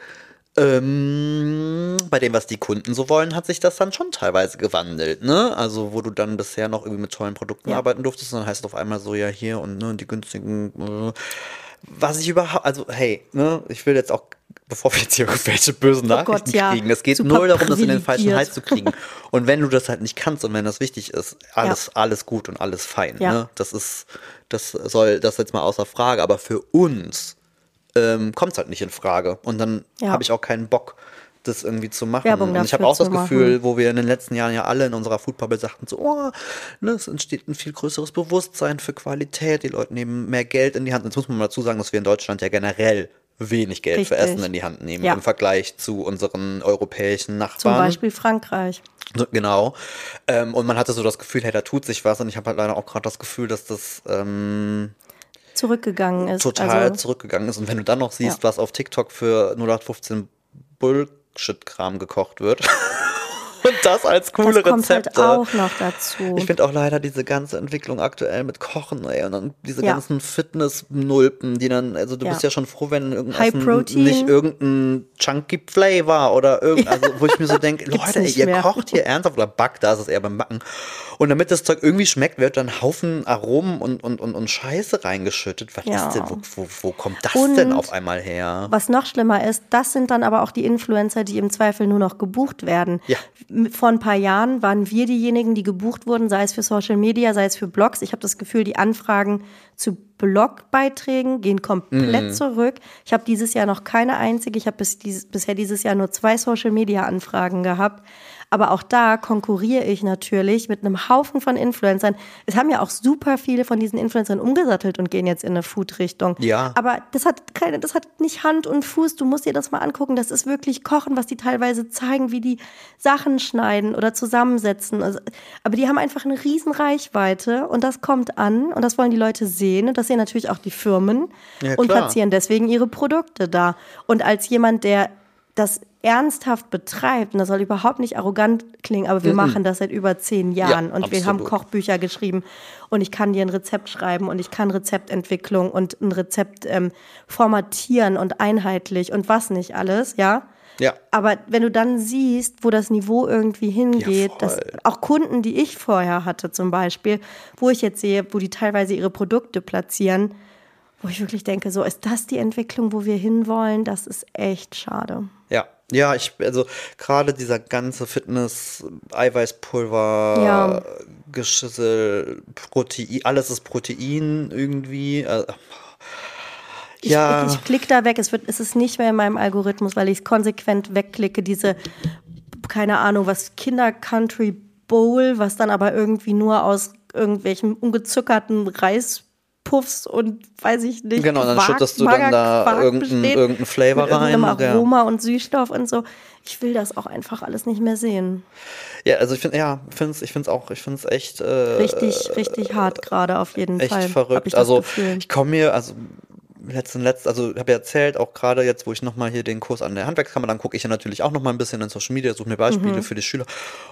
ähm, bei dem, was die Kunden so wollen, hat sich das dann schon teilweise gewandelt, ne? Also, wo du dann bisher noch irgendwie mit tollen Produkten ja. arbeiten durftest, dann heißt es auf einmal so, ja, hier und ne, die günstigen, äh, was ich überhaupt, also, hey, ne, ich will jetzt auch, bevor wir jetzt hier irgendwelche bösen oh Nachrichten Gott, ja. kriegen, es geht Super nur darum, das in den falschen Hals zu kriegen. [laughs] und wenn du das halt nicht kannst und wenn das wichtig ist, alles, ja. alles gut und alles fein, ne? Das ist, das soll, das jetzt mal außer Frage, aber für uns, ähm, kommt es halt nicht in Frage. Und dann ja. habe ich auch keinen Bock, das irgendwie zu machen. Werbung und ich habe auch das Gefühl, machen. wo wir in den letzten Jahren ja alle in unserer Foodbubble sagten, so, oh, ne, es entsteht ein viel größeres Bewusstsein für Qualität, die Leute nehmen mehr Geld in die Hand. Jetzt muss man mal dazu sagen, dass wir in Deutschland ja generell wenig Geld Richtig. für Essen in die Hand nehmen ja. im Vergleich zu unseren europäischen Nachbarn. Zum
Beispiel Frankreich.
Genau. Ähm, und man hatte so das Gefühl, hey, da tut sich was. Und ich habe halt leider auch gerade das Gefühl, dass das ähm,
zurückgegangen ist.
Total also, zurückgegangen ist. Und wenn du dann noch siehst, ja. was auf TikTok für 0815 Bullshit-Kram gekocht wird. [laughs] Und das als coole das kommt halt Rezepte.
Halt auch noch dazu.
Ich finde auch leider diese ganze Entwicklung aktuell mit Kochen, ey, und dann diese ja. ganzen Fitness-Nulpen, die dann, also du ja. bist ja schon froh, wenn irgendein nicht irgendein Chunky Flavor oder irgendwas, ja. also, wo ich mir so denke, [laughs] Leute, ey, ihr mehr. kocht hier ernsthaft oder backt, da ist es eher beim Backen. Und damit das Zeug irgendwie schmeckt, wird dann Haufen Aromen und, und, und, und Scheiße reingeschüttet. Was ja. ist denn, wo, wo, wo kommt das und denn auf einmal her?
Was noch schlimmer ist, das sind dann aber auch die Influencer, die im Zweifel nur noch gebucht werden. Ja. Vor ein paar Jahren waren wir diejenigen, die gebucht wurden, sei es für Social Media, sei es für Blogs. Ich habe das Gefühl, die Anfragen zu Blogbeiträgen gehen komplett mhm. zurück. Ich habe dieses Jahr noch keine einzige, ich habe bis dieses, bisher dieses Jahr nur zwei Social Media Anfragen gehabt. Aber auch da konkurriere ich natürlich mit einem Haufen von Influencern. Es haben ja auch super viele von diesen Influencern umgesattelt und gehen jetzt in eine Food-Richtung.
Ja.
Aber das hat keine, das hat nicht Hand und Fuß. Du musst dir das mal angucken. Das ist wirklich Kochen, was die teilweise zeigen, wie die Sachen schneiden oder zusammensetzen. Also, aber die haben einfach eine riesen Reichweite und das kommt an und das wollen die Leute sehen und das sehen natürlich auch die Firmen ja, und platzieren deswegen ihre Produkte da. Und als jemand, der das ernsthaft betreibt, und das soll überhaupt nicht arrogant klingen, aber wir mhm. machen das seit über zehn Jahren ja, und absolut. wir haben Kochbücher geschrieben und ich kann dir ein Rezept schreiben und ich kann Rezeptentwicklung und ein Rezept ähm, formatieren und einheitlich und was nicht alles, ja.
Ja.
Aber wenn du dann siehst, wo das Niveau irgendwie hingeht, ja, dass auch Kunden, die ich vorher hatte zum Beispiel, wo ich jetzt sehe, wo die teilweise ihre Produkte platzieren, wo ich wirklich denke, so ist das die Entwicklung, wo wir hinwollen, das ist echt schade.
Ja, ja, ich, also gerade dieser ganze Fitness, Eiweißpulver, ja. Geschüssel, Protein, alles ist Protein irgendwie. Äh,
Ich, ja. ich, ich klicke da weg, es, wird, es ist nicht mehr in meinem Algorithmus, weil ich es konsequent wegklicke, diese, keine Ahnung, was Kinder-Country Bowl, was dann aber irgendwie nur aus irgendwelchen ungezuckerten Reis Puffs und weiß ich nicht.
Genau, dann schüttest du dann da irgendeinen irgendein Flavor mit rein.
Mit Aroma ja. und Süßstoff und so. Ich will das auch einfach alles nicht mehr sehen.
Ja, also ich finde, ja, find's, ich finde es auch, ich finde es echt. Äh,
richtig, richtig hart gerade auf jeden
echt
Fall.
Echt verrückt. Ich also Gefühl. ich komme mir, also letzten letzt, also habe ja erzählt, auch gerade jetzt, wo ich nochmal hier den Kurs an der Handwerkskammer, dann gucke ich ja natürlich auch nochmal ein bisschen in Social Media, suche mir Beispiele mhm. für die Schüler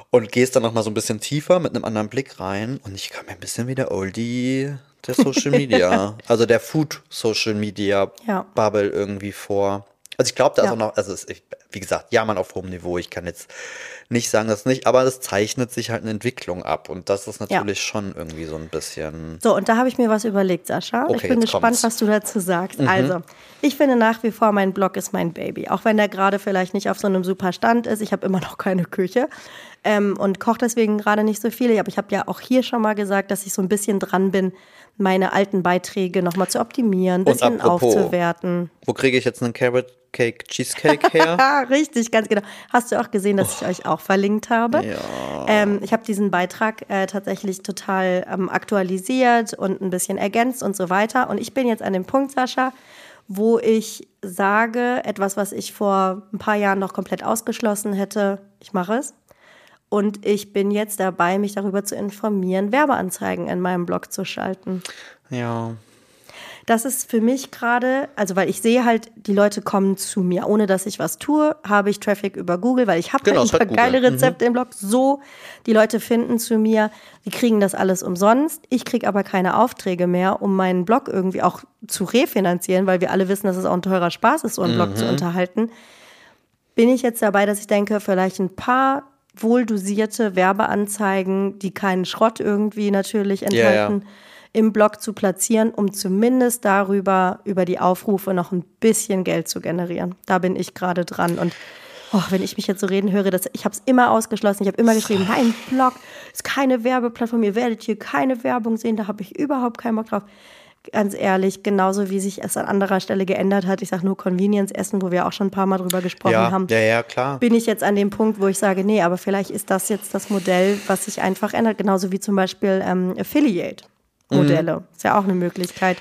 und gehe es dann nochmal so ein bisschen tiefer mit einem anderen Blick rein und ich komme mir ein bisschen wie der Oldie der Social [laughs] Media, also der Food Social Media ja. Bubble irgendwie vor. Also ich glaube, da ja. ist auch noch, also es, wie gesagt, ja, man auf hohem Niveau. Ich kann jetzt nicht sagen, dass nicht, aber es zeichnet sich halt eine Entwicklung ab und das ist natürlich ja. schon irgendwie so ein bisschen.
So, und da habe ich mir was überlegt, Sascha. Okay, ich bin gespannt, kommt's. was du dazu sagst. Mhm. Also, ich finde nach wie vor, mein Blog ist mein Baby. Auch wenn der gerade vielleicht nicht auf so einem super Stand ist. Ich habe immer noch keine Küche ähm, und koche deswegen gerade nicht so viele. Aber ich habe ja auch hier schon mal gesagt, dass ich so ein bisschen dran bin, meine alten Beiträge nochmal zu optimieren, ein bisschen apropos, aufzuwerten.
Wo kriege ich jetzt einen Carrot Cake Cheesecake her? [laughs]
Richtig, ganz genau. Hast du auch gesehen, dass oh. ich euch auch verlinkt habe? Ja. Ähm, ich habe diesen Beitrag äh, tatsächlich total ähm, aktualisiert und ein bisschen ergänzt und so weiter. Und ich bin jetzt an dem Punkt, Sascha, wo ich sage, etwas, was ich vor ein paar Jahren noch komplett ausgeschlossen hätte, ich mache es. Und ich bin jetzt dabei, mich darüber zu informieren, Werbeanzeigen in meinem Blog zu schalten.
Ja.
Das ist für mich gerade, also weil ich sehe halt, die Leute kommen zu mir, ohne dass ich was tue, habe ich Traffic über Google, weil ich habe genau, halt ein paar geile Rezepte mhm. im Blog. So, die Leute finden zu mir, die kriegen das alles umsonst. Ich kriege aber keine Aufträge mehr, um meinen Blog irgendwie auch zu refinanzieren, weil wir alle wissen, dass es auch ein teurer Spaß ist, so einen mhm. Blog zu unterhalten. Bin ich jetzt dabei, dass ich denke, vielleicht ein paar wohl dosierte Werbeanzeigen, die keinen Schrott irgendwie natürlich enthalten, ja, ja. im Blog zu platzieren, um zumindest darüber, über die Aufrufe noch ein bisschen Geld zu generieren. Da bin ich gerade dran. Und oh, wenn ich mich jetzt so reden höre, das, ich habe es immer ausgeschlossen. Ich habe immer geschrieben, mein Blog ist keine Werbeplattform, ihr werdet hier keine Werbung sehen, da habe ich überhaupt keinen Bock drauf ganz ehrlich, genauso wie sich es an anderer Stelle geändert hat, ich sage nur Convenience Essen, wo wir auch schon ein paar Mal drüber gesprochen
ja,
haben.
Ja, ja, klar.
Bin ich jetzt an dem Punkt, wo ich sage, nee, aber vielleicht ist das jetzt das Modell, was sich einfach ändert, genauso wie zum Beispiel ähm, Affiliate-Modelle. Mhm. Ist ja auch eine Möglichkeit.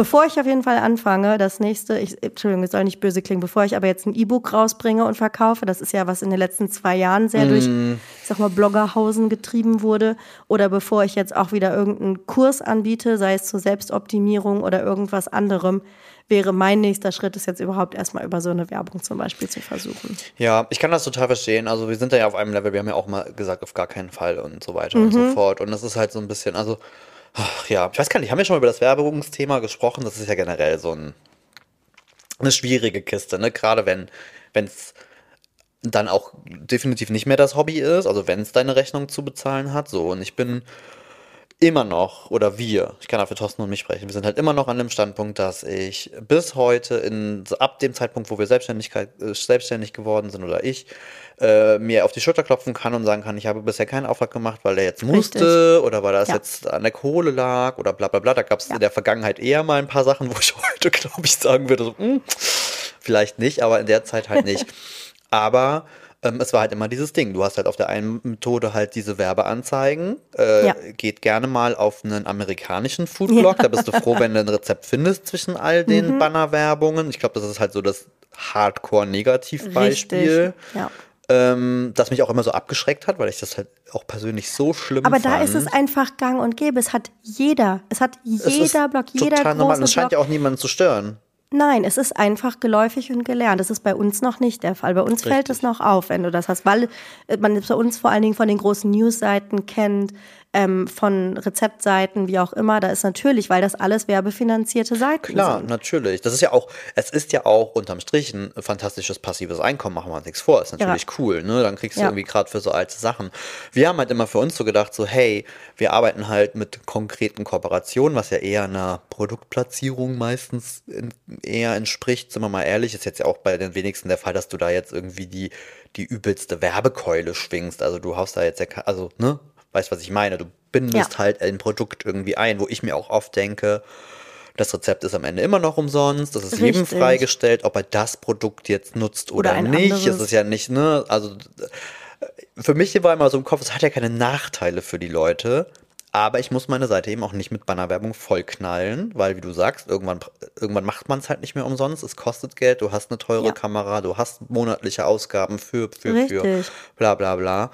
Bevor ich auf jeden Fall anfange, das nächste, ich, Entschuldigung, es soll nicht böse klingen, bevor ich aber jetzt ein E-Book rausbringe und verkaufe, das ist ja was in den letzten zwei Jahren sehr mm. durch, ich sag mal, Bloggerhausen getrieben wurde, oder bevor ich jetzt auch wieder irgendeinen Kurs anbiete, sei es zur Selbstoptimierung oder irgendwas anderem, wäre mein nächster Schritt, es jetzt überhaupt erstmal über so eine Werbung zum Beispiel zu versuchen.
Ja, ich kann das total verstehen. Also wir sind da ja auf einem Level, wir haben ja auch mal gesagt, auf gar keinen Fall und so weiter mhm. und so mhm. fort. Und das ist halt so ein bisschen, also Ach, ja, ich weiß gar nicht, haben wir schon mal über das Werbungsthema gesprochen? Das ist ja generell so ein, eine schwierige Kiste, ne? Gerade wenn es dann auch definitiv nicht mehr das Hobby ist, also wenn es deine Rechnung zu bezahlen hat, so. Und ich bin immer noch, oder wir, ich kann dafür Thorsten und mich sprechen, wir sind halt immer noch an dem Standpunkt, dass ich bis heute, in, ab dem Zeitpunkt, wo wir Selbstständigkeit, äh, selbstständig geworden sind, oder ich, äh, mir auf die Schulter klopfen kann und sagen kann, ich habe bisher keinen Auftrag gemacht, weil der jetzt musste Richtig. oder weil das ja. jetzt an der Kohle lag oder bla bla bla. Da gab es ja. in der Vergangenheit eher mal ein paar Sachen, wo ich [laughs] heute, glaube ich, sagen würde, so, hm, vielleicht nicht, aber in der Zeit halt nicht. [laughs] aber ähm, es war halt immer dieses Ding. Du hast halt auf der einen Methode halt diese Werbeanzeigen. Äh, ja. Geht gerne mal auf einen amerikanischen Foodblog. Ja. Da bist du froh, wenn du ein Rezept findest zwischen all den mhm. Bannerwerbungen. Ich glaube, das ist halt so das Hardcore-Negativbeispiel. Ja. Ähm, das mich auch immer so abgeschreckt hat, weil ich das halt auch persönlich so schlimm
Aber
fand.
da ist es einfach gang und gäbe. Es hat jeder, es hat jeder Blog, jeder total große normal.
Es scheint ja auch niemanden zu stören.
Nein, es ist einfach geläufig und gelernt. Das ist bei uns noch nicht der Fall. Bei uns Richtig. fällt es noch auf, wenn du das hast, weil man es bei uns vor allen Dingen von den großen Newsseiten kennt, ähm, von Rezeptseiten, wie auch immer. Da ist natürlich, weil das alles werbefinanzierte Seiten
Klar,
sind.
natürlich. Das ist ja auch, es ist ja auch unterm Strich ein fantastisches passives Einkommen, machen wir uns nichts vor. Ist natürlich ja. cool, ne? Dann kriegst du ja. irgendwie gerade für so alte Sachen. Wir haben halt immer für uns so gedacht, so, hey, wir arbeiten halt mit konkreten Kooperationen, was ja eher einer Produktplatzierung meistens in, eher entspricht, sind wir mal ehrlich, ist jetzt ja auch bei den wenigsten der Fall, dass du da jetzt irgendwie die, die übelste Werbekeule schwingst. Also du haust da jetzt ja, also, ne, weißt was ich meine? Du bindest ja. halt ein Produkt irgendwie ein, wo ich mir auch oft denke, Das Rezept ist am Ende immer noch umsonst. Das ist Richtig. jedem freigestellt, ob er das Produkt jetzt nutzt oder, oder nicht. Anderes. Es ist ja nicht, ne, also für mich war immer so im Kopf, es hat ja keine Nachteile für die Leute. Aber ich muss meine Seite eben auch nicht mit Bannerwerbung vollknallen, weil, wie du sagst, irgendwann, irgendwann macht man es halt nicht mehr umsonst. Es kostet Geld, du hast eine teure ja. Kamera, du hast monatliche Ausgaben für, für, Richtig. für, bla bla bla.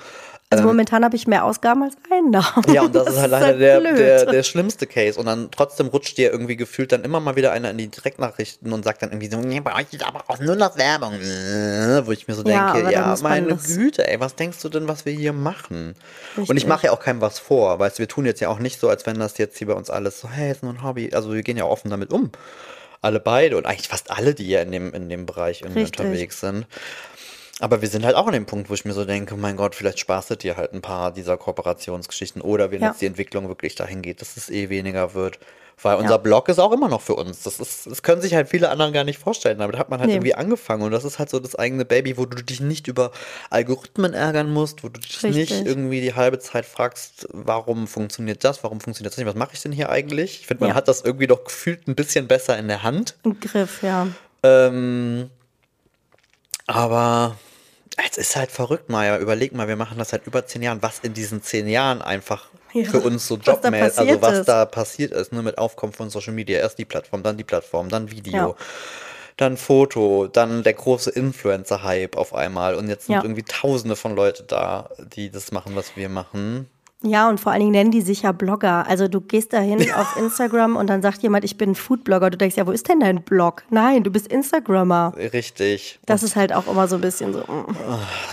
Also ähm, momentan habe ich mehr Ausgaben als Einnahmen.
Ja, und das, [laughs] das ist halt leider halt der, der, der schlimmste Case. Und dann trotzdem rutscht dir irgendwie gefühlt dann immer mal wieder einer in die Direktnachrichten und sagt dann irgendwie so, nee, bei euch ist aber auch nur noch Werbung. Wo ich mir so ja, denke, ja, meine Güte, ey, was denkst du denn, was wir hier machen? Richtig. Und ich mache ja auch keinem was vor. Weißt du, wir tun jetzt ja auch nicht so, als wenn das jetzt hier bei uns alles so, hey, ist nur ein Hobby. Also wir gehen ja offen damit um. Alle beide und eigentlich fast alle, die ja in dem, in dem Bereich unterwegs sind. Aber wir sind halt auch an dem Punkt, wo ich mir so denke, mein Gott, vielleicht sparst du dir halt ein paar dieser Kooperationsgeschichten oder wenn ja. jetzt die Entwicklung wirklich dahin geht, dass es eh weniger wird. Weil unser ja. Blog ist auch immer noch für uns. Das, ist, das können sich halt viele anderen gar nicht vorstellen. Damit hat man halt nee. irgendwie angefangen. Und das ist halt so das eigene Baby, wo du dich nicht über Algorithmen ärgern musst, wo du dich Richtig. nicht irgendwie die halbe Zeit fragst, warum funktioniert das, warum funktioniert das nicht, was mache ich denn hier eigentlich? Ich finde, man ja. hat das irgendwie doch gefühlt ein bisschen besser in der Hand.
Im Griff, ja.
Ähm, aber es ist halt verrückt, Maja. Überleg mal, wir machen das seit über zehn Jahren. Was in diesen zehn Jahren einfach ja, für uns so jobmäßig, also was ist. da passiert ist, nur ne, mit Aufkommen von Social Media. Erst die Plattform, dann die Plattform, dann Video. Ja. Dann Foto, dann der große Influencer-Hype auf einmal. Und jetzt sind ja. irgendwie tausende von Leute da, die das machen, was wir machen.
Ja, und vor allen Dingen nennen die sich ja Blogger. Also du gehst da hin [laughs] auf Instagram und dann sagt jemand, ich bin Foodblogger. Du denkst, ja, wo ist denn dein Blog? Nein, du bist Instagrammer.
Richtig.
Das ist halt auch immer so ein bisschen so.
Mm.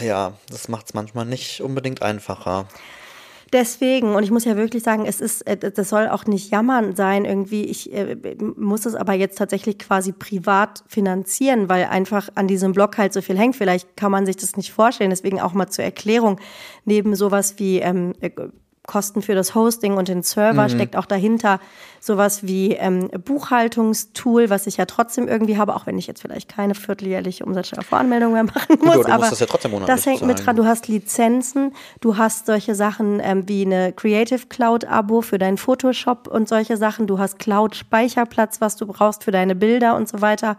Ja, das macht es manchmal nicht unbedingt einfacher.
Deswegen, und ich muss ja wirklich sagen, es ist, äh, das soll auch nicht jammern sein irgendwie. Ich äh, muss es aber jetzt tatsächlich quasi privat finanzieren, weil einfach an diesem Blog halt so viel hängt. Vielleicht kann man sich das nicht vorstellen. Deswegen auch mal zur Erklärung. Neben sowas wie ähm, Kosten für das Hosting und den Server mhm. steckt auch dahinter sowas wie ähm, Buchhaltungstool, was ich ja trotzdem irgendwie habe, auch wenn ich jetzt vielleicht keine vierteljährliche Umsatzsteuervoranmeldung mehr machen muss. Gut, aber das, ja das hängt mit dran. Du hast Lizenzen, du hast solche Sachen ähm, wie eine Creative Cloud Abo für deinen Photoshop und solche Sachen. Du hast Cloud Speicherplatz, was du brauchst für deine Bilder und so weiter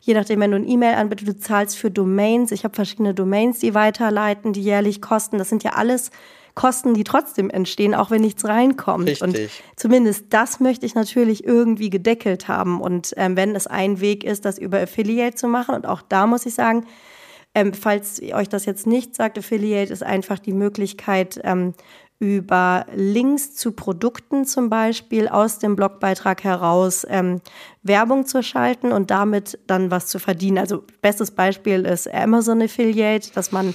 je nachdem, wenn du ein E-Mail anbietest, du zahlst für Domains. Ich habe verschiedene Domains, die weiterleiten, die jährlich kosten. Das sind ja alles Kosten, die trotzdem entstehen, auch wenn nichts reinkommt. Richtig. Und zumindest das möchte ich natürlich irgendwie gedeckelt haben. Und ähm, wenn es ein Weg ist, das über Affiliate zu machen, und auch da muss ich sagen, ähm, falls euch das jetzt nicht sagt, Affiliate ist einfach die Möglichkeit, ähm, über Links zu Produkten zum Beispiel aus dem Blogbeitrag heraus ähm, Werbung zu schalten und damit dann was zu verdienen. Also bestes Beispiel ist Amazon Affiliate, dass man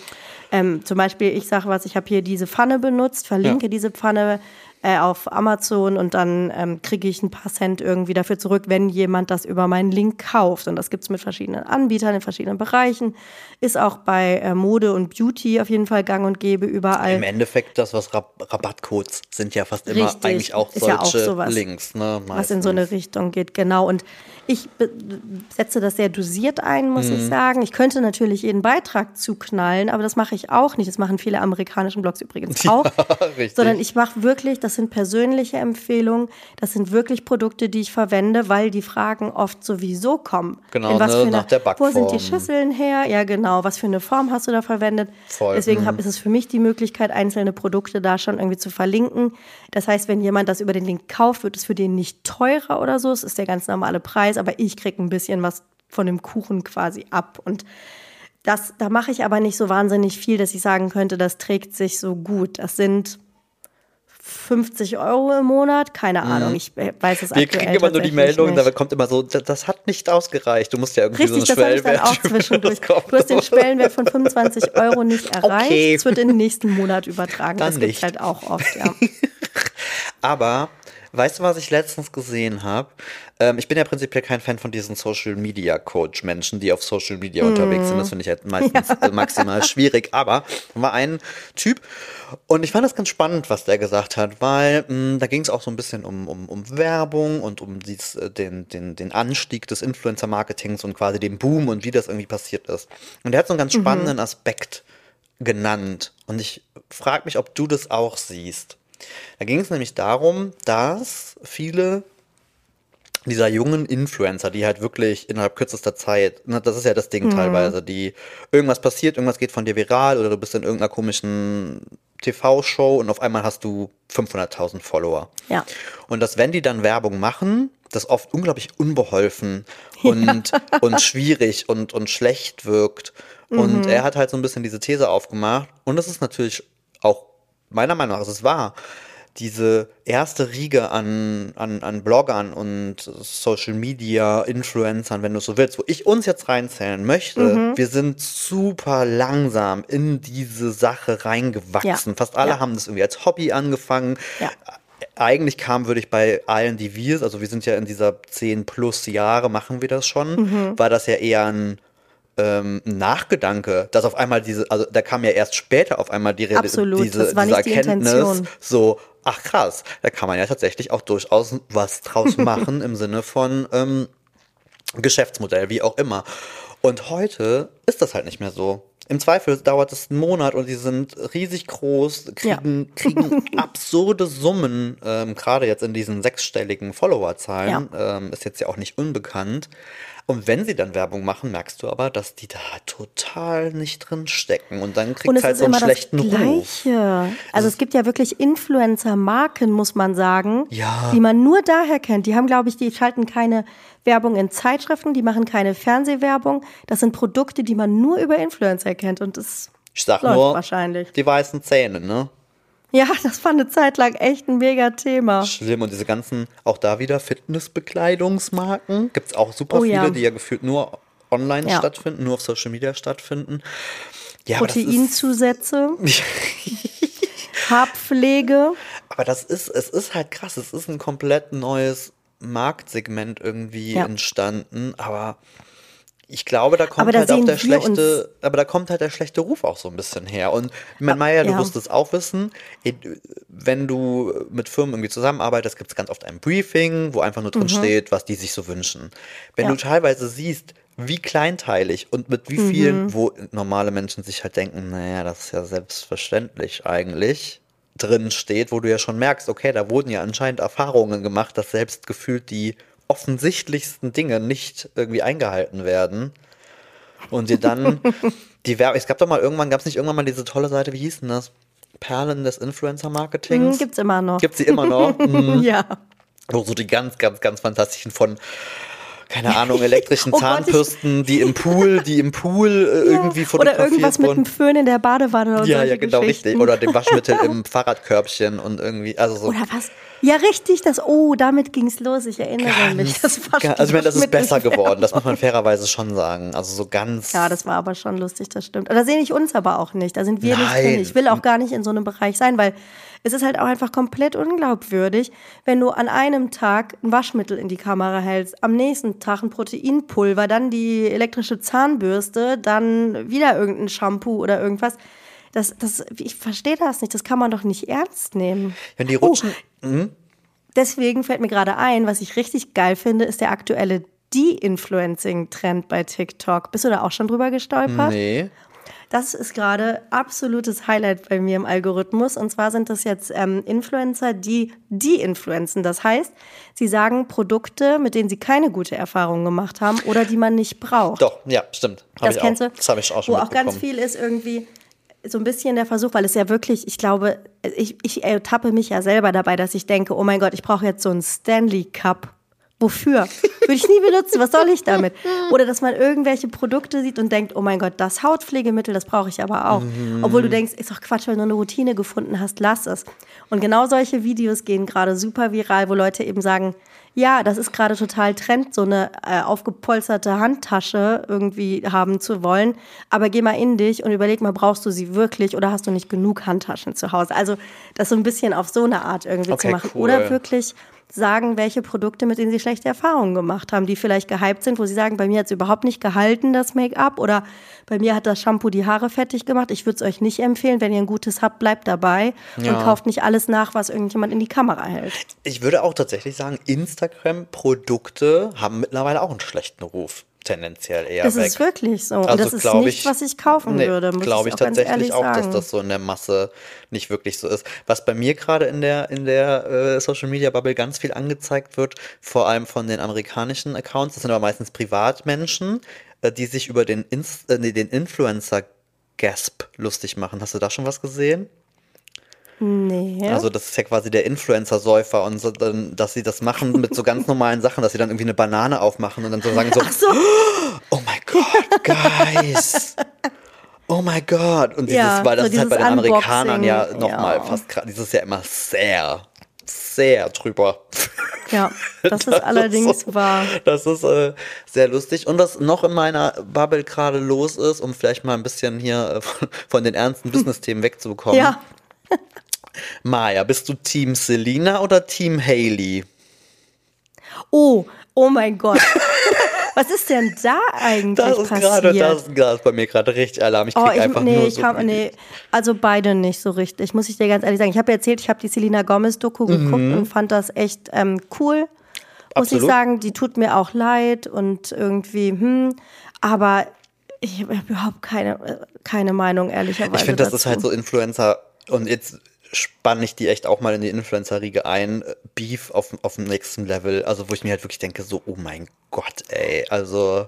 ähm, zum Beispiel, ich sage was, ich habe hier diese Pfanne benutzt, verlinke ja. diese Pfanne äh, auf Amazon und dann ähm, kriege ich ein paar Cent irgendwie dafür zurück, wenn jemand das über meinen Link kauft. Und das gibt es mit verschiedenen Anbietern in verschiedenen Bereichen. Ist auch bei äh, Mode und Beauty auf jeden Fall gang und gäbe überall.
Im Endeffekt, das, was Rab Rabattcodes sind ja fast immer Richtig, eigentlich auch solche ja auch sowas, Links. Ne,
was in so eine Richtung geht, genau. Und ich setze das sehr dosiert ein, muss mhm. ich sagen. Ich könnte natürlich jeden Beitrag zuknallen, aber das mache ich auch nicht. Das machen viele amerikanischen Blogs übrigens [laughs] auch. Ja, sondern ich mache wirklich, das sind persönliche Empfehlungen, das sind wirklich Produkte, die ich verwende, weil die Fragen oft sowieso kommen.
Genau, ne, eine, nach der Backform.
Wo sind die Schüsseln her? Ja, genau. Was für eine Form hast du da verwendet? Voll. Deswegen mhm. hab, ist es für mich die Möglichkeit, einzelne Produkte da schon irgendwie zu verlinken. Das heißt, wenn jemand das über den Link kauft, wird es für den nicht teurer oder so. Es ist der ganz normale Preis Preis, aber ich kriege ein bisschen was von dem Kuchen quasi ab. Und das, da mache ich aber nicht so wahnsinnig viel, dass ich sagen könnte, das trägt sich so gut. Das sind 50 Euro im Monat, keine mhm. Ahnung, ich weiß es
Wir kriegen immer nur die Meldung, da kommt immer so, das hat nicht ausgereicht. Du musst ja irgendwie
Richtig,
so einen Schwellenwert. [laughs]
Das auch zwischendurch. Du hast den Schwellenwert von 25 Euro nicht [laughs] erreicht. Okay. Es wird in den nächsten Monat übertragen. Dann das gibt halt auch oft, ja. [laughs]
Aber Weißt du, was ich letztens gesehen habe? Ähm, ich bin ja prinzipiell kein Fan von diesen Social Media Coach Menschen, die auf Social Media mm. unterwegs sind. Das finde ich halt meistens [laughs] ja. maximal schwierig. Aber war ein Typ und ich fand das ganz spannend, was der gesagt hat, weil mh, hm, da ging es auch so ein bisschen um, um, um Werbung und um dies, äh, den, den, den Anstieg des Influencer-Marketings und quasi den Boom und wie das irgendwie passiert ist. Und er hat so einen ganz mhm. spannenden mhm. Aspekt genannt. Und ich frage mich, ob du das auch siehst. Da ging es nämlich darum, dass viele dieser jungen Influencer, die halt wirklich innerhalb kürzester Zeit, ne, das ist ja das Ding mhm. teilweise, die irgendwas passiert, irgendwas geht von dir viral oder du bist in irgendeiner komischen TV-Show und auf einmal hast du 500.000 Follower.
Ja.
Und dass, wenn die dann Werbung machen, das oft unglaublich unbeholfen und, ja. und schwierig und, und schlecht wirkt. Mhm. Und er hat halt so ein bisschen diese These aufgemacht. Und das ist natürlich auch meiner Meinung nach, es ist wahr, diese erste Riege an, an, an Bloggern und Social Media Influencern, wenn du so willst, wo ich uns jetzt reinzählen möchte, mhm. wir sind super langsam in diese Sache reingewachsen. Ja. Fast alle ja. haben das irgendwie als Hobby angefangen. Ja. Eigentlich kam, würde ich bei allen, die wir, also wir sind ja in dieser 10 plus Jahre, machen wir das schon, mhm. war das ja eher ein ähm, Nachgedanke, dass auf einmal diese, also da kam ja erst später auf einmal die
Absolut,
diese,
diese Erkenntnis,
die so, ach krass, da kann man ja tatsächlich auch durchaus was draus [laughs] machen im Sinne von ähm, Geschäftsmodell, wie auch immer. Und heute ist das halt nicht mehr so. Im Zweifel dauert es einen Monat und die sind riesig groß, kriegen, ja. kriegen [laughs] absurde Summen, ähm, gerade jetzt in diesen sechsstelligen Followerzahlen, ja. ähm, ist jetzt ja auch nicht unbekannt. Und wenn sie dann Werbung machen, merkst du aber, dass die da total nicht drin stecken. Und dann kriegt es halt so einen schlechten Ruf.
Also es gibt ja wirklich Influencer-Marken, muss man sagen,
ja.
die man nur daher kennt. Die haben, glaube ich, die schalten keine Werbung in Zeitschriften, die machen keine Fernsehwerbung. Das sind Produkte, die man nur über Influencer kennt. Und das
ich sag läuft nur, wahrscheinlich. Die weißen Zähne, ne?
Ja, [laughs] das war eine Zeit lang echt ein mega Thema.
Schlimm. Und diese ganzen, auch da wieder Fitnessbekleidungsmarken. Gibt es auch super oh, viele, ja. die ja gefühlt nur online ja. stattfinden, nur auf Social Media stattfinden.
Ja, Proteinzusätze. [laughs] Haarpflege.
Aber das ist, es ist halt krass. Es ist ein komplett neues Marktsegment irgendwie ja. entstanden. Aber ich glaube, da kommt halt auch der schlechte, aber da kommt halt der schlechte Ruf auch so ein bisschen her. Und ich meine, Maya, du ja. musst es auch wissen, wenn du mit Firmen irgendwie zusammenarbeitest, gibt es ganz oft ein Briefing, wo einfach nur drin mhm. steht, was die sich so wünschen. Wenn ja. du teilweise siehst, wie kleinteilig und mit wie vielen, mhm. wo normale Menschen sich halt denken, naja, das ist ja selbstverständlich eigentlich, drin steht, wo du ja schon merkst, okay, da wurden ja anscheinend Erfahrungen gemacht, dass selbst gefühlt die offensichtlichsten Dinge nicht irgendwie eingehalten werden. Und dir dann [laughs] die Werbung. Es gab doch mal irgendwann, gab es nicht irgendwann mal diese tolle Seite, wie hieß denn das? Perlen des Influencer-Marketings.
Mhm, gibt's immer noch.
Gibt's sie immer noch?
Mhm. [laughs] ja.
Wo so die ganz, ganz, ganz fantastischen von keine Ahnung, [laughs] elektrischen oh Zahnbürsten, Gott, die im Pool, die im Pool äh, ja. irgendwie fotografiert
Oder irgendwas mit dem Föhn in der Badewanne.
Oder ja, ja, genau, richtig. Oder dem Waschmittel [laughs] im Fahrradkörbchen und irgendwie, also so.
Oder was? Ja, richtig, das, oh, damit ging es los, ich erinnere ganz, mich.
Das war ganz, also ich meine, das ist besser geworden, das muss man fairerweise schon sagen. Also so ganz.
Ja, das war aber schon lustig, das stimmt. Da sehe ich uns aber auch nicht, da sind wir Nein. nicht drin. Ich will auch gar nicht in so einem Bereich sein, weil es ist halt auch einfach komplett unglaubwürdig, wenn du an einem Tag ein Waschmittel in die Kamera hältst, am nächsten Tag ein Proteinpulver, dann die elektrische Zahnbürste, dann wieder irgendein Shampoo oder irgendwas. Das, das, ich verstehe das nicht. Das kann man doch nicht ernst nehmen.
Wenn die rutschen. Oh, mhm.
Deswegen fällt mir gerade ein, was ich richtig geil finde, ist der aktuelle De-Influencing-Trend bei TikTok. Bist du da auch schon drüber gestolpert?
Nee.
Das ist gerade absolutes Highlight bei mir im Algorithmus. Und zwar sind das jetzt ähm, Influencer, die de-influenzen. Das heißt, sie sagen Produkte, mit denen sie keine gute Erfahrung gemacht haben oder die man nicht braucht.
Doch, ja, stimmt.
Hab das kennst
auch.
du?
Das habe ich auch schon
Wo auch ganz viel ist irgendwie, so ein bisschen der Versuch, weil es ja wirklich, ich glaube, ich, ich ertappe mich ja selber dabei, dass ich denke, oh mein Gott, ich brauche jetzt so einen Stanley Cup. Wofür? Würde ich nie benutzen. Was soll ich damit? Oder dass man irgendwelche Produkte sieht und denkt, oh mein Gott, das Hautpflegemittel, das brauche ich aber auch. Mhm. Obwohl du denkst, ist doch Quatsch, wenn du eine Routine gefunden hast, lass es. Und genau solche Videos gehen gerade super viral, wo Leute eben sagen, ja, das ist gerade total Trend, so eine äh, aufgepolsterte Handtasche irgendwie haben zu wollen. Aber geh mal in dich und überleg mal, brauchst du sie wirklich oder hast du nicht genug Handtaschen zu Hause? Also das so ein bisschen auf so eine Art irgendwie okay, zu machen. Cool. Oder wirklich sagen, welche Produkte, mit denen sie schlechte Erfahrungen gemacht haben, die vielleicht gehypt sind, wo sie sagen, bei mir hat es überhaupt nicht gehalten, das Make-up, oder bei mir hat das Shampoo die Haare fertig gemacht. Ich würde es euch nicht empfehlen. Wenn ihr ein gutes habt, bleibt dabei ja. und kauft nicht alles nach, was irgendjemand in die Kamera hält.
Ich würde auch tatsächlich sagen, Instagram-Produkte haben mittlerweile auch einen schlechten Ruf. Tendenziell eher
das
weg.
Das ist wirklich so. Also und das ist nicht, ich, was ich kaufen nee, würde.
Glaube ich, ich tatsächlich auch, sagen. dass das so in der Masse nicht wirklich so ist. Was bei mir gerade in der, in der äh, Social Media Bubble ganz viel angezeigt wird, vor allem von den amerikanischen Accounts, das sind aber meistens Privatmenschen, äh, die sich über den, Inst äh, nee, den Influencer Gasp lustig machen. Hast du da schon was gesehen?
Nee.
Also das ist ja quasi der Influencer-Säufer und so, dann, dass sie das machen mit so ganz normalen Sachen, dass sie dann irgendwie eine Banane aufmachen und dann so sagen so,
so.
oh mein Gott, Guys. Oh mein Gott. Und dieses,
ja,
weil das
so
ist halt bei den Amerikanern ja nochmal ja. fast krass. Dieses ist ja immer sehr, sehr drüber.
Ja, [laughs] das, das ist allerdings so, wahr.
Das ist äh, sehr lustig. Und was noch in meiner Bubble gerade los ist, um vielleicht mal ein bisschen hier äh, [laughs] von, den ernsten Business-Themen wegzukommen.
Ja.
Maja, bist du Team Selina oder Team Haley?
Oh, oh mein Gott. [laughs] Was ist denn da eigentlich das ist passiert?
Grade, das, das ist bei mir gerade richtig Alarm. Ich krieg oh, ich, einfach
nee,
nur
so hab, nee, also beide nicht so richtig, muss ich dir ganz ehrlich sagen. Ich habe erzählt, ich habe die Selina Gomez Doku mhm. geguckt und fand das echt ähm, cool. Muss Absolut. ich sagen, die tut mir auch leid und irgendwie, hm, aber ich habe überhaupt keine, keine Meinung, ehrlicherweise.
Ich finde, das ist halt so Influencer und jetzt spanne ich die echt auch mal in die Influencer-Riege ein. Beef auf, auf dem nächsten Level. Also, wo ich mir halt wirklich denke, so, oh mein Gott, ey. Also.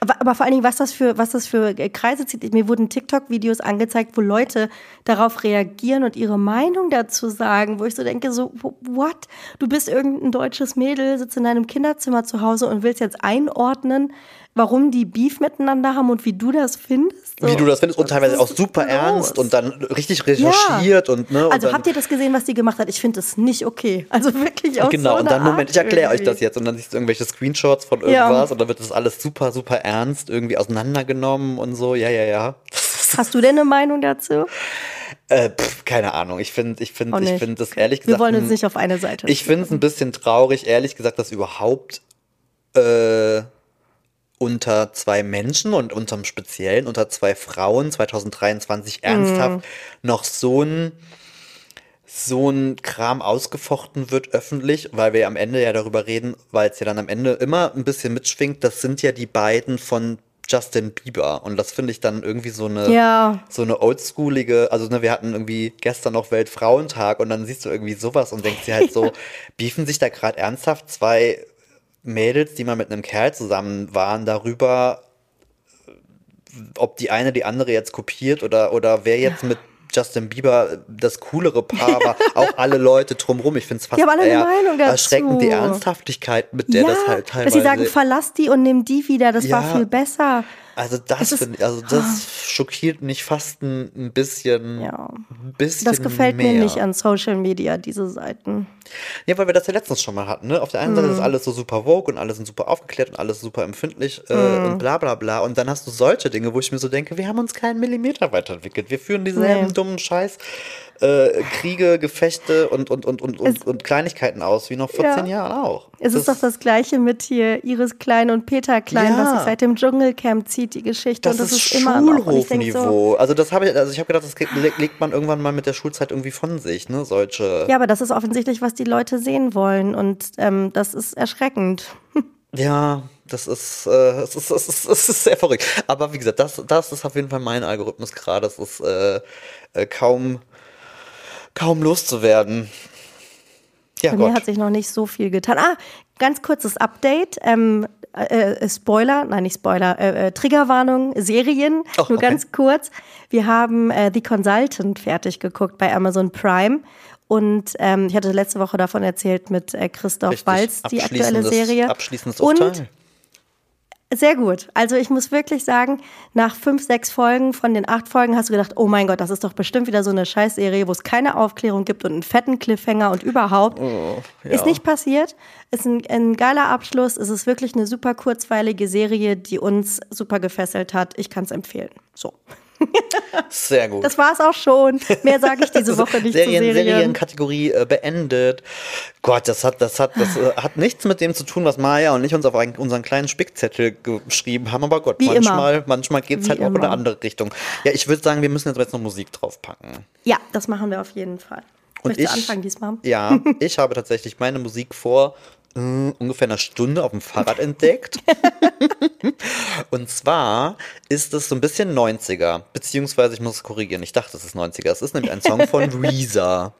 Aber, aber, vor allen Dingen, was das für, was das für Kreise zieht. Mir wurden TikTok-Videos angezeigt, wo Leute darauf reagieren und ihre Meinung dazu sagen, wo ich so denke, so, what? Du bist irgendein deutsches Mädel, sitzt in deinem Kinderzimmer zu Hause und willst jetzt einordnen, warum die Beef miteinander haben und wie du das findest.
So. Wie du das findest und teilweise auch super los. ernst und dann richtig recherchiert
ja.
und ne.
Also
und
habt ihr das gesehen, was die gemacht hat? Ich finde das nicht okay. [laughs] Also wirklich auch
Genau,
so
und dann Moment, ich erkläre euch das jetzt und dann siehst du irgendwelche Screenshots von irgendwas ja. und dann wird das alles super, super ernst irgendwie auseinandergenommen und so. Ja, ja, ja. [laughs]
Hast du denn eine Meinung dazu?
Äh, pff, keine Ahnung. Ich finde, ich finde, ich finde das ehrlich gesagt.
Wir wollen uns nicht auf eine Seite.
Ich finde es ein bisschen traurig, ehrlich gesagt, dass überhaupt äh, unter zwei Menschen und unterm Speziellen unter zwei Frauen 2023 ernsthaft mm. noch so ein so ein Kram ausgefochten wird öffentlich, weil wir am Ende ja darüber reden, weil es ja dann am Ende immer ein bisschen mitschwingt, das sind ja die beiden von Justin Bieber und das finde ich dann irgendwie so eine
ja.
so eine oldschoolige, also ne, wir hatten irgendwie gestern noch Weltfrauentag und dann siehst du irgendwie sowas und denkst dir halt so, [laughs] beefen sich da gerade ernsthaft zwei Mädels, die mal mit einem Kerl zusammen waren, darüber, ob die eine die andere jetzt kopiert oder, oder wer jetzt mit Justin Bieber das coolere Paar war, [laughs] auch alle Leute drumherum. Ich finde es fast eher erschreckend, die Ernsthaftigkeit, mit der
ja,
das halt teilweise...
Dass sie sagen, verlass die und nimm die wieder, das ja, war viel besser.
Also das finde also das oh. schockiert mich fast ein, ein bisschen,
ja.
ein bisschen
Das gefällt
mehr.
mir nicht an Social Media, diese Seiten.
Ja, weil wir das ja letztens schon mal hatten. Ne? Auf der einen mm. Seite ist alles so super vogue und alle sind super aufgeklärt und alles super empfindlich äh, mm. und bla bla bla. Und dann hast du solche Dinge, wo ich mir so denke, wir haben uns keinen Millimeter weiterentwickelt. Wir führen dieselben nee. dummen Scheiß äh, Kriege, Gefechte und, und, und, und, und, und, Kleinigkeiten aus, wie noch vor ja. zehn Jahren auch.
Es das ist doch das Gleiche mit hier Iris Klein und Peter Klein, ja. was sich seit dem Dschungelcamp zieht, die Geschichte.
Das,
und das
ist,
ist immer
Schulhofniveau. So, also das habe ich, also ich habe gedacht, das legt man irgendwann mal mit der Schulzeit irgendwie von sich, ne? Solche.
Ja, aber das ist offensichtlich, was die Leute sehen wollen. Und ähm, das ist erschreckend. [laughs]
Ja, das ist, äh, es ist, es ist, es ist sehr verrückt. Aber wie gesagt, das, das ist auf jeden Fall mein Algorithmus gerade. Das ist äh, äh, kaum kaum loszuwerden.
Ja, Bei Gott. mir hat sich noch nicht so viel getan. Ah, ganz kurzes Update. Ähm, äh, äh Spoiler, nein, nicht Spoiler, äh, äh, Triggerwarnung, Serien, oh, nur okay. ganz kurz. Wir haben äh, The Consultant fertig geguckt bei Amazon Prime. Und ähm, ich hatte letzte Woche davon erzählt mit äh, Christoph Richtig. Walz, die aktuelle Serie.
Abschließendes Urteil.
Und sehr gut. Also ich muss wirklich sagen, nach fünf, sechs Folgen von den acht Folgen hast du gedacht, oh mein Gott, das ist doch bestimmt wieder so eine Scheißserie, wo es keine Aufklärung gibt und einen fetten Cliffhanger und überhaupt. Oh, ja. Ist nicht passiert. Ist ein, ein geiler Abschluss. Es ist wirklich eine super kurzweilige Serie, die uns super gefesselt hat. Ich kann es empfehlen. So.
Sehr gut.
Das war es auch schon. Mehr sage ich diese [laughs] Woche nicht
Serien,
zu Serien.
Serienkategorie äh, beendet. Gott, das hat, das hat, das äh, hat nichts mit dem zu tun, was Maya und ich uns auf einen, unseren kleinen Spickzettel geschrieben haben. Aber Gott,
Wie
manchmal, manchmal geht es halt immer. auch in eine andere Richtung. Ja, ich würde sagen, wir müssen jetzt noch Musik draufpacken.
Ja, das machen wir auf jeden Fall.
Und
Möchtest
ich,
du anfangen diesmal?
Ja, ich habe tatsächlich meine Musik vor äh, ungefähr einer Stunde auf dem Fahrrad entdeckt. [laughs] und zwar ist es so ein bisschen 90er, beziehungsweise ich muss es korrigieren, ich dachte, es ist 90er. Es ist nämlich ein Song von [laughs] Reezer.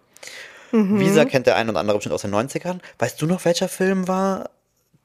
Mhm. Visa kennt der ein oder andere bestimmt aus den 90ern. Weißt du noch, welcher Film war,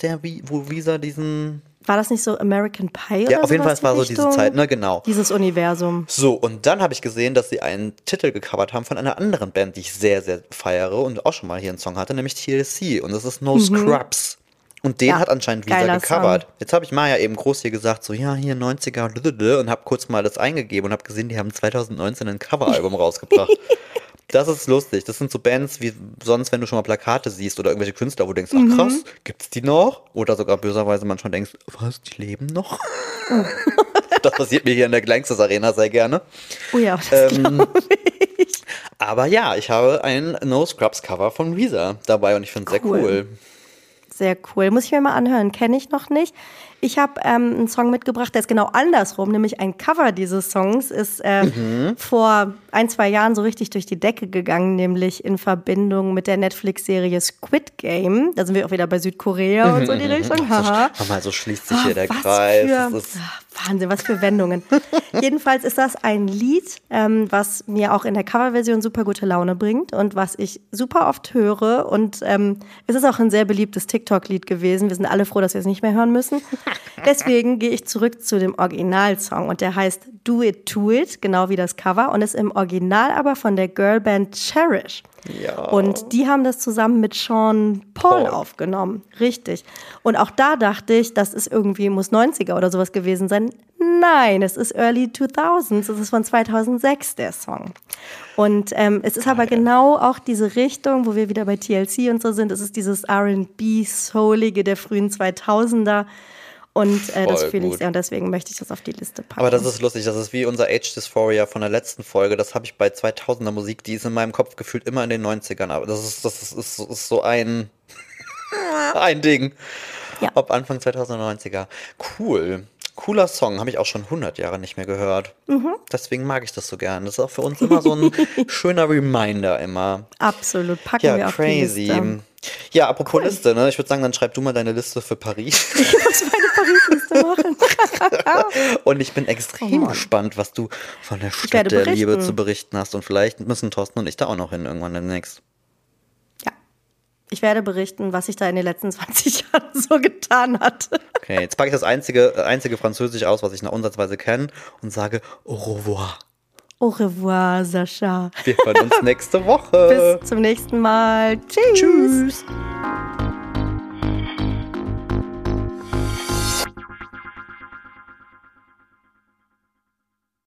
der, wo Visa diesen
war das nicht so American Pie
oder Ja, auf jeden Fall, es war so diese Zeit, ne, genau.
Dieses Universum.
So, und dann habe ich gesehen, dass sie einen Titel gecovert haben von einer anderen Band, die ich sehr, sehr feiere und auch schon mal hier einen Song hatte, nämlich TLC. Und das ist No mhm. Scrubs. Und den ja, hat anscheinend Visa gecovert. Song. Jetzt habe ich Maya eben groß hier gesagt, so, ja, hier 90er und habe kurz mal das eingegeben und habe gesehen, die haben 2019 ein Coveralbum rausgebracht. [laughs] Das ist lustig. Das sind so Bands wie sonst, wenn du schon mal Plakate siehst oder irgendwelche Künstler, wo du denkst, ach mhm. krass, gibt's die noch? Oder sogar böserweise manchmal denkst, was, die leben noch? Oh. [laughs] das passiert mir hier in der Gangsters Arena sehr gerne.
Oh ja, das ähm, ich.
Aber ja, ich habe ein No Scrubs Cover von Weezer dabei und ich finde es cool. sehr cool.
Sehr cool. Muss ich mir mal anhören. Kenne ich noch nicht. Ich habe ähm, einen Song mitgebracht, der ist genau andersrum, nämlich ein Cover dieses Songs ist äh, mhm. vor ein, zwei Jahren so richtig durch die Decke gegangen, nämlich in Verbindung mit der Netflix-Serie Squid Game. Da sind wir auch wieder bei Südkorea und so in die Richtung.
Haha. So, mal, so schließt sich oh, hier der Kreis.
Für, Wahnsinn, was für Wendungen. [laughs] Jedenfalls ist das ein Lied, ähm, was mir auch in der Coverversion super gute Laune bringt und was ich super oft höre. Und ähm, es ist auch ein sehr beliebtes TikTok-Lied gewesen. Wir sind alle froh, dass wir es nicht mehr hören müssen. [laughs] Deswegen gehe ich zurück zu dem Originalsong und der heißt Do It To It, genau wie das Cover und ist im Original aber von der Girlband Cherish. Ja. Und die haben das zusammen mit Sean Paul, Paul, aufgenommen. Richtig. Und auch da dachte ich, das ist irgendwie, muss 90er oder sowas gewesen sein. Nein, es ist Early 2000s. Es ist von 2006 der Song. Und ähm, es ist aber genau auch diese Richtung, wo wir wieder bei TLC und so sind. Es ist dieses R&B-Soulige der frühen 2000er. Und äh, das fühle ich sehr und deswegen möchte ich das auf die Liste packen.
Aber das ist lustig, das ist wie unser Age Dysphoria von der letzten Folge. Das habe ich bei 2000er Musik, die ist in meinem Kopf gefühlt immer in den 90ern. Aber das ist, das ist, ist, ist so ein, [laughs] ein Ding. Ja. Ob Anfang 2090er. Cool. Cooler Song, habe ich auch schon 100 Jahre nicht mehr gehört. Mhm. Deswegen mag ich das so gern. Das ist auch für uns immer so ein [laughs] schöner Reminder immer.
Absolut, packen ja, wir auf crazy. die Liste.
Ja, apropos cool. Liste, ne? Ich würde sagen, dann schreib du mal deine Liste für Paris. [laughs]
Ich muss machen. [laughs]
und ich bin extrem oh gespannt, was du von der Stadt der Liebe zu berichten hast. Und vielleicht müssen Thorsten und ich da auch noch hin irgendwann demnächst.
Ja. Ich werde berichten, was sich da in den letzten [laughs] 20 Jahren so getan hat.
Okay, jetzt packe ich das einzige, einzige Französisch aus, was ich nach Unsatzweise kenne und sage Au revoir.
Au revoir, Sascha.
Wir hören uns [laughs] nächste Woche.
Bis zum nächsten Mal. Tschüss. Tschüss.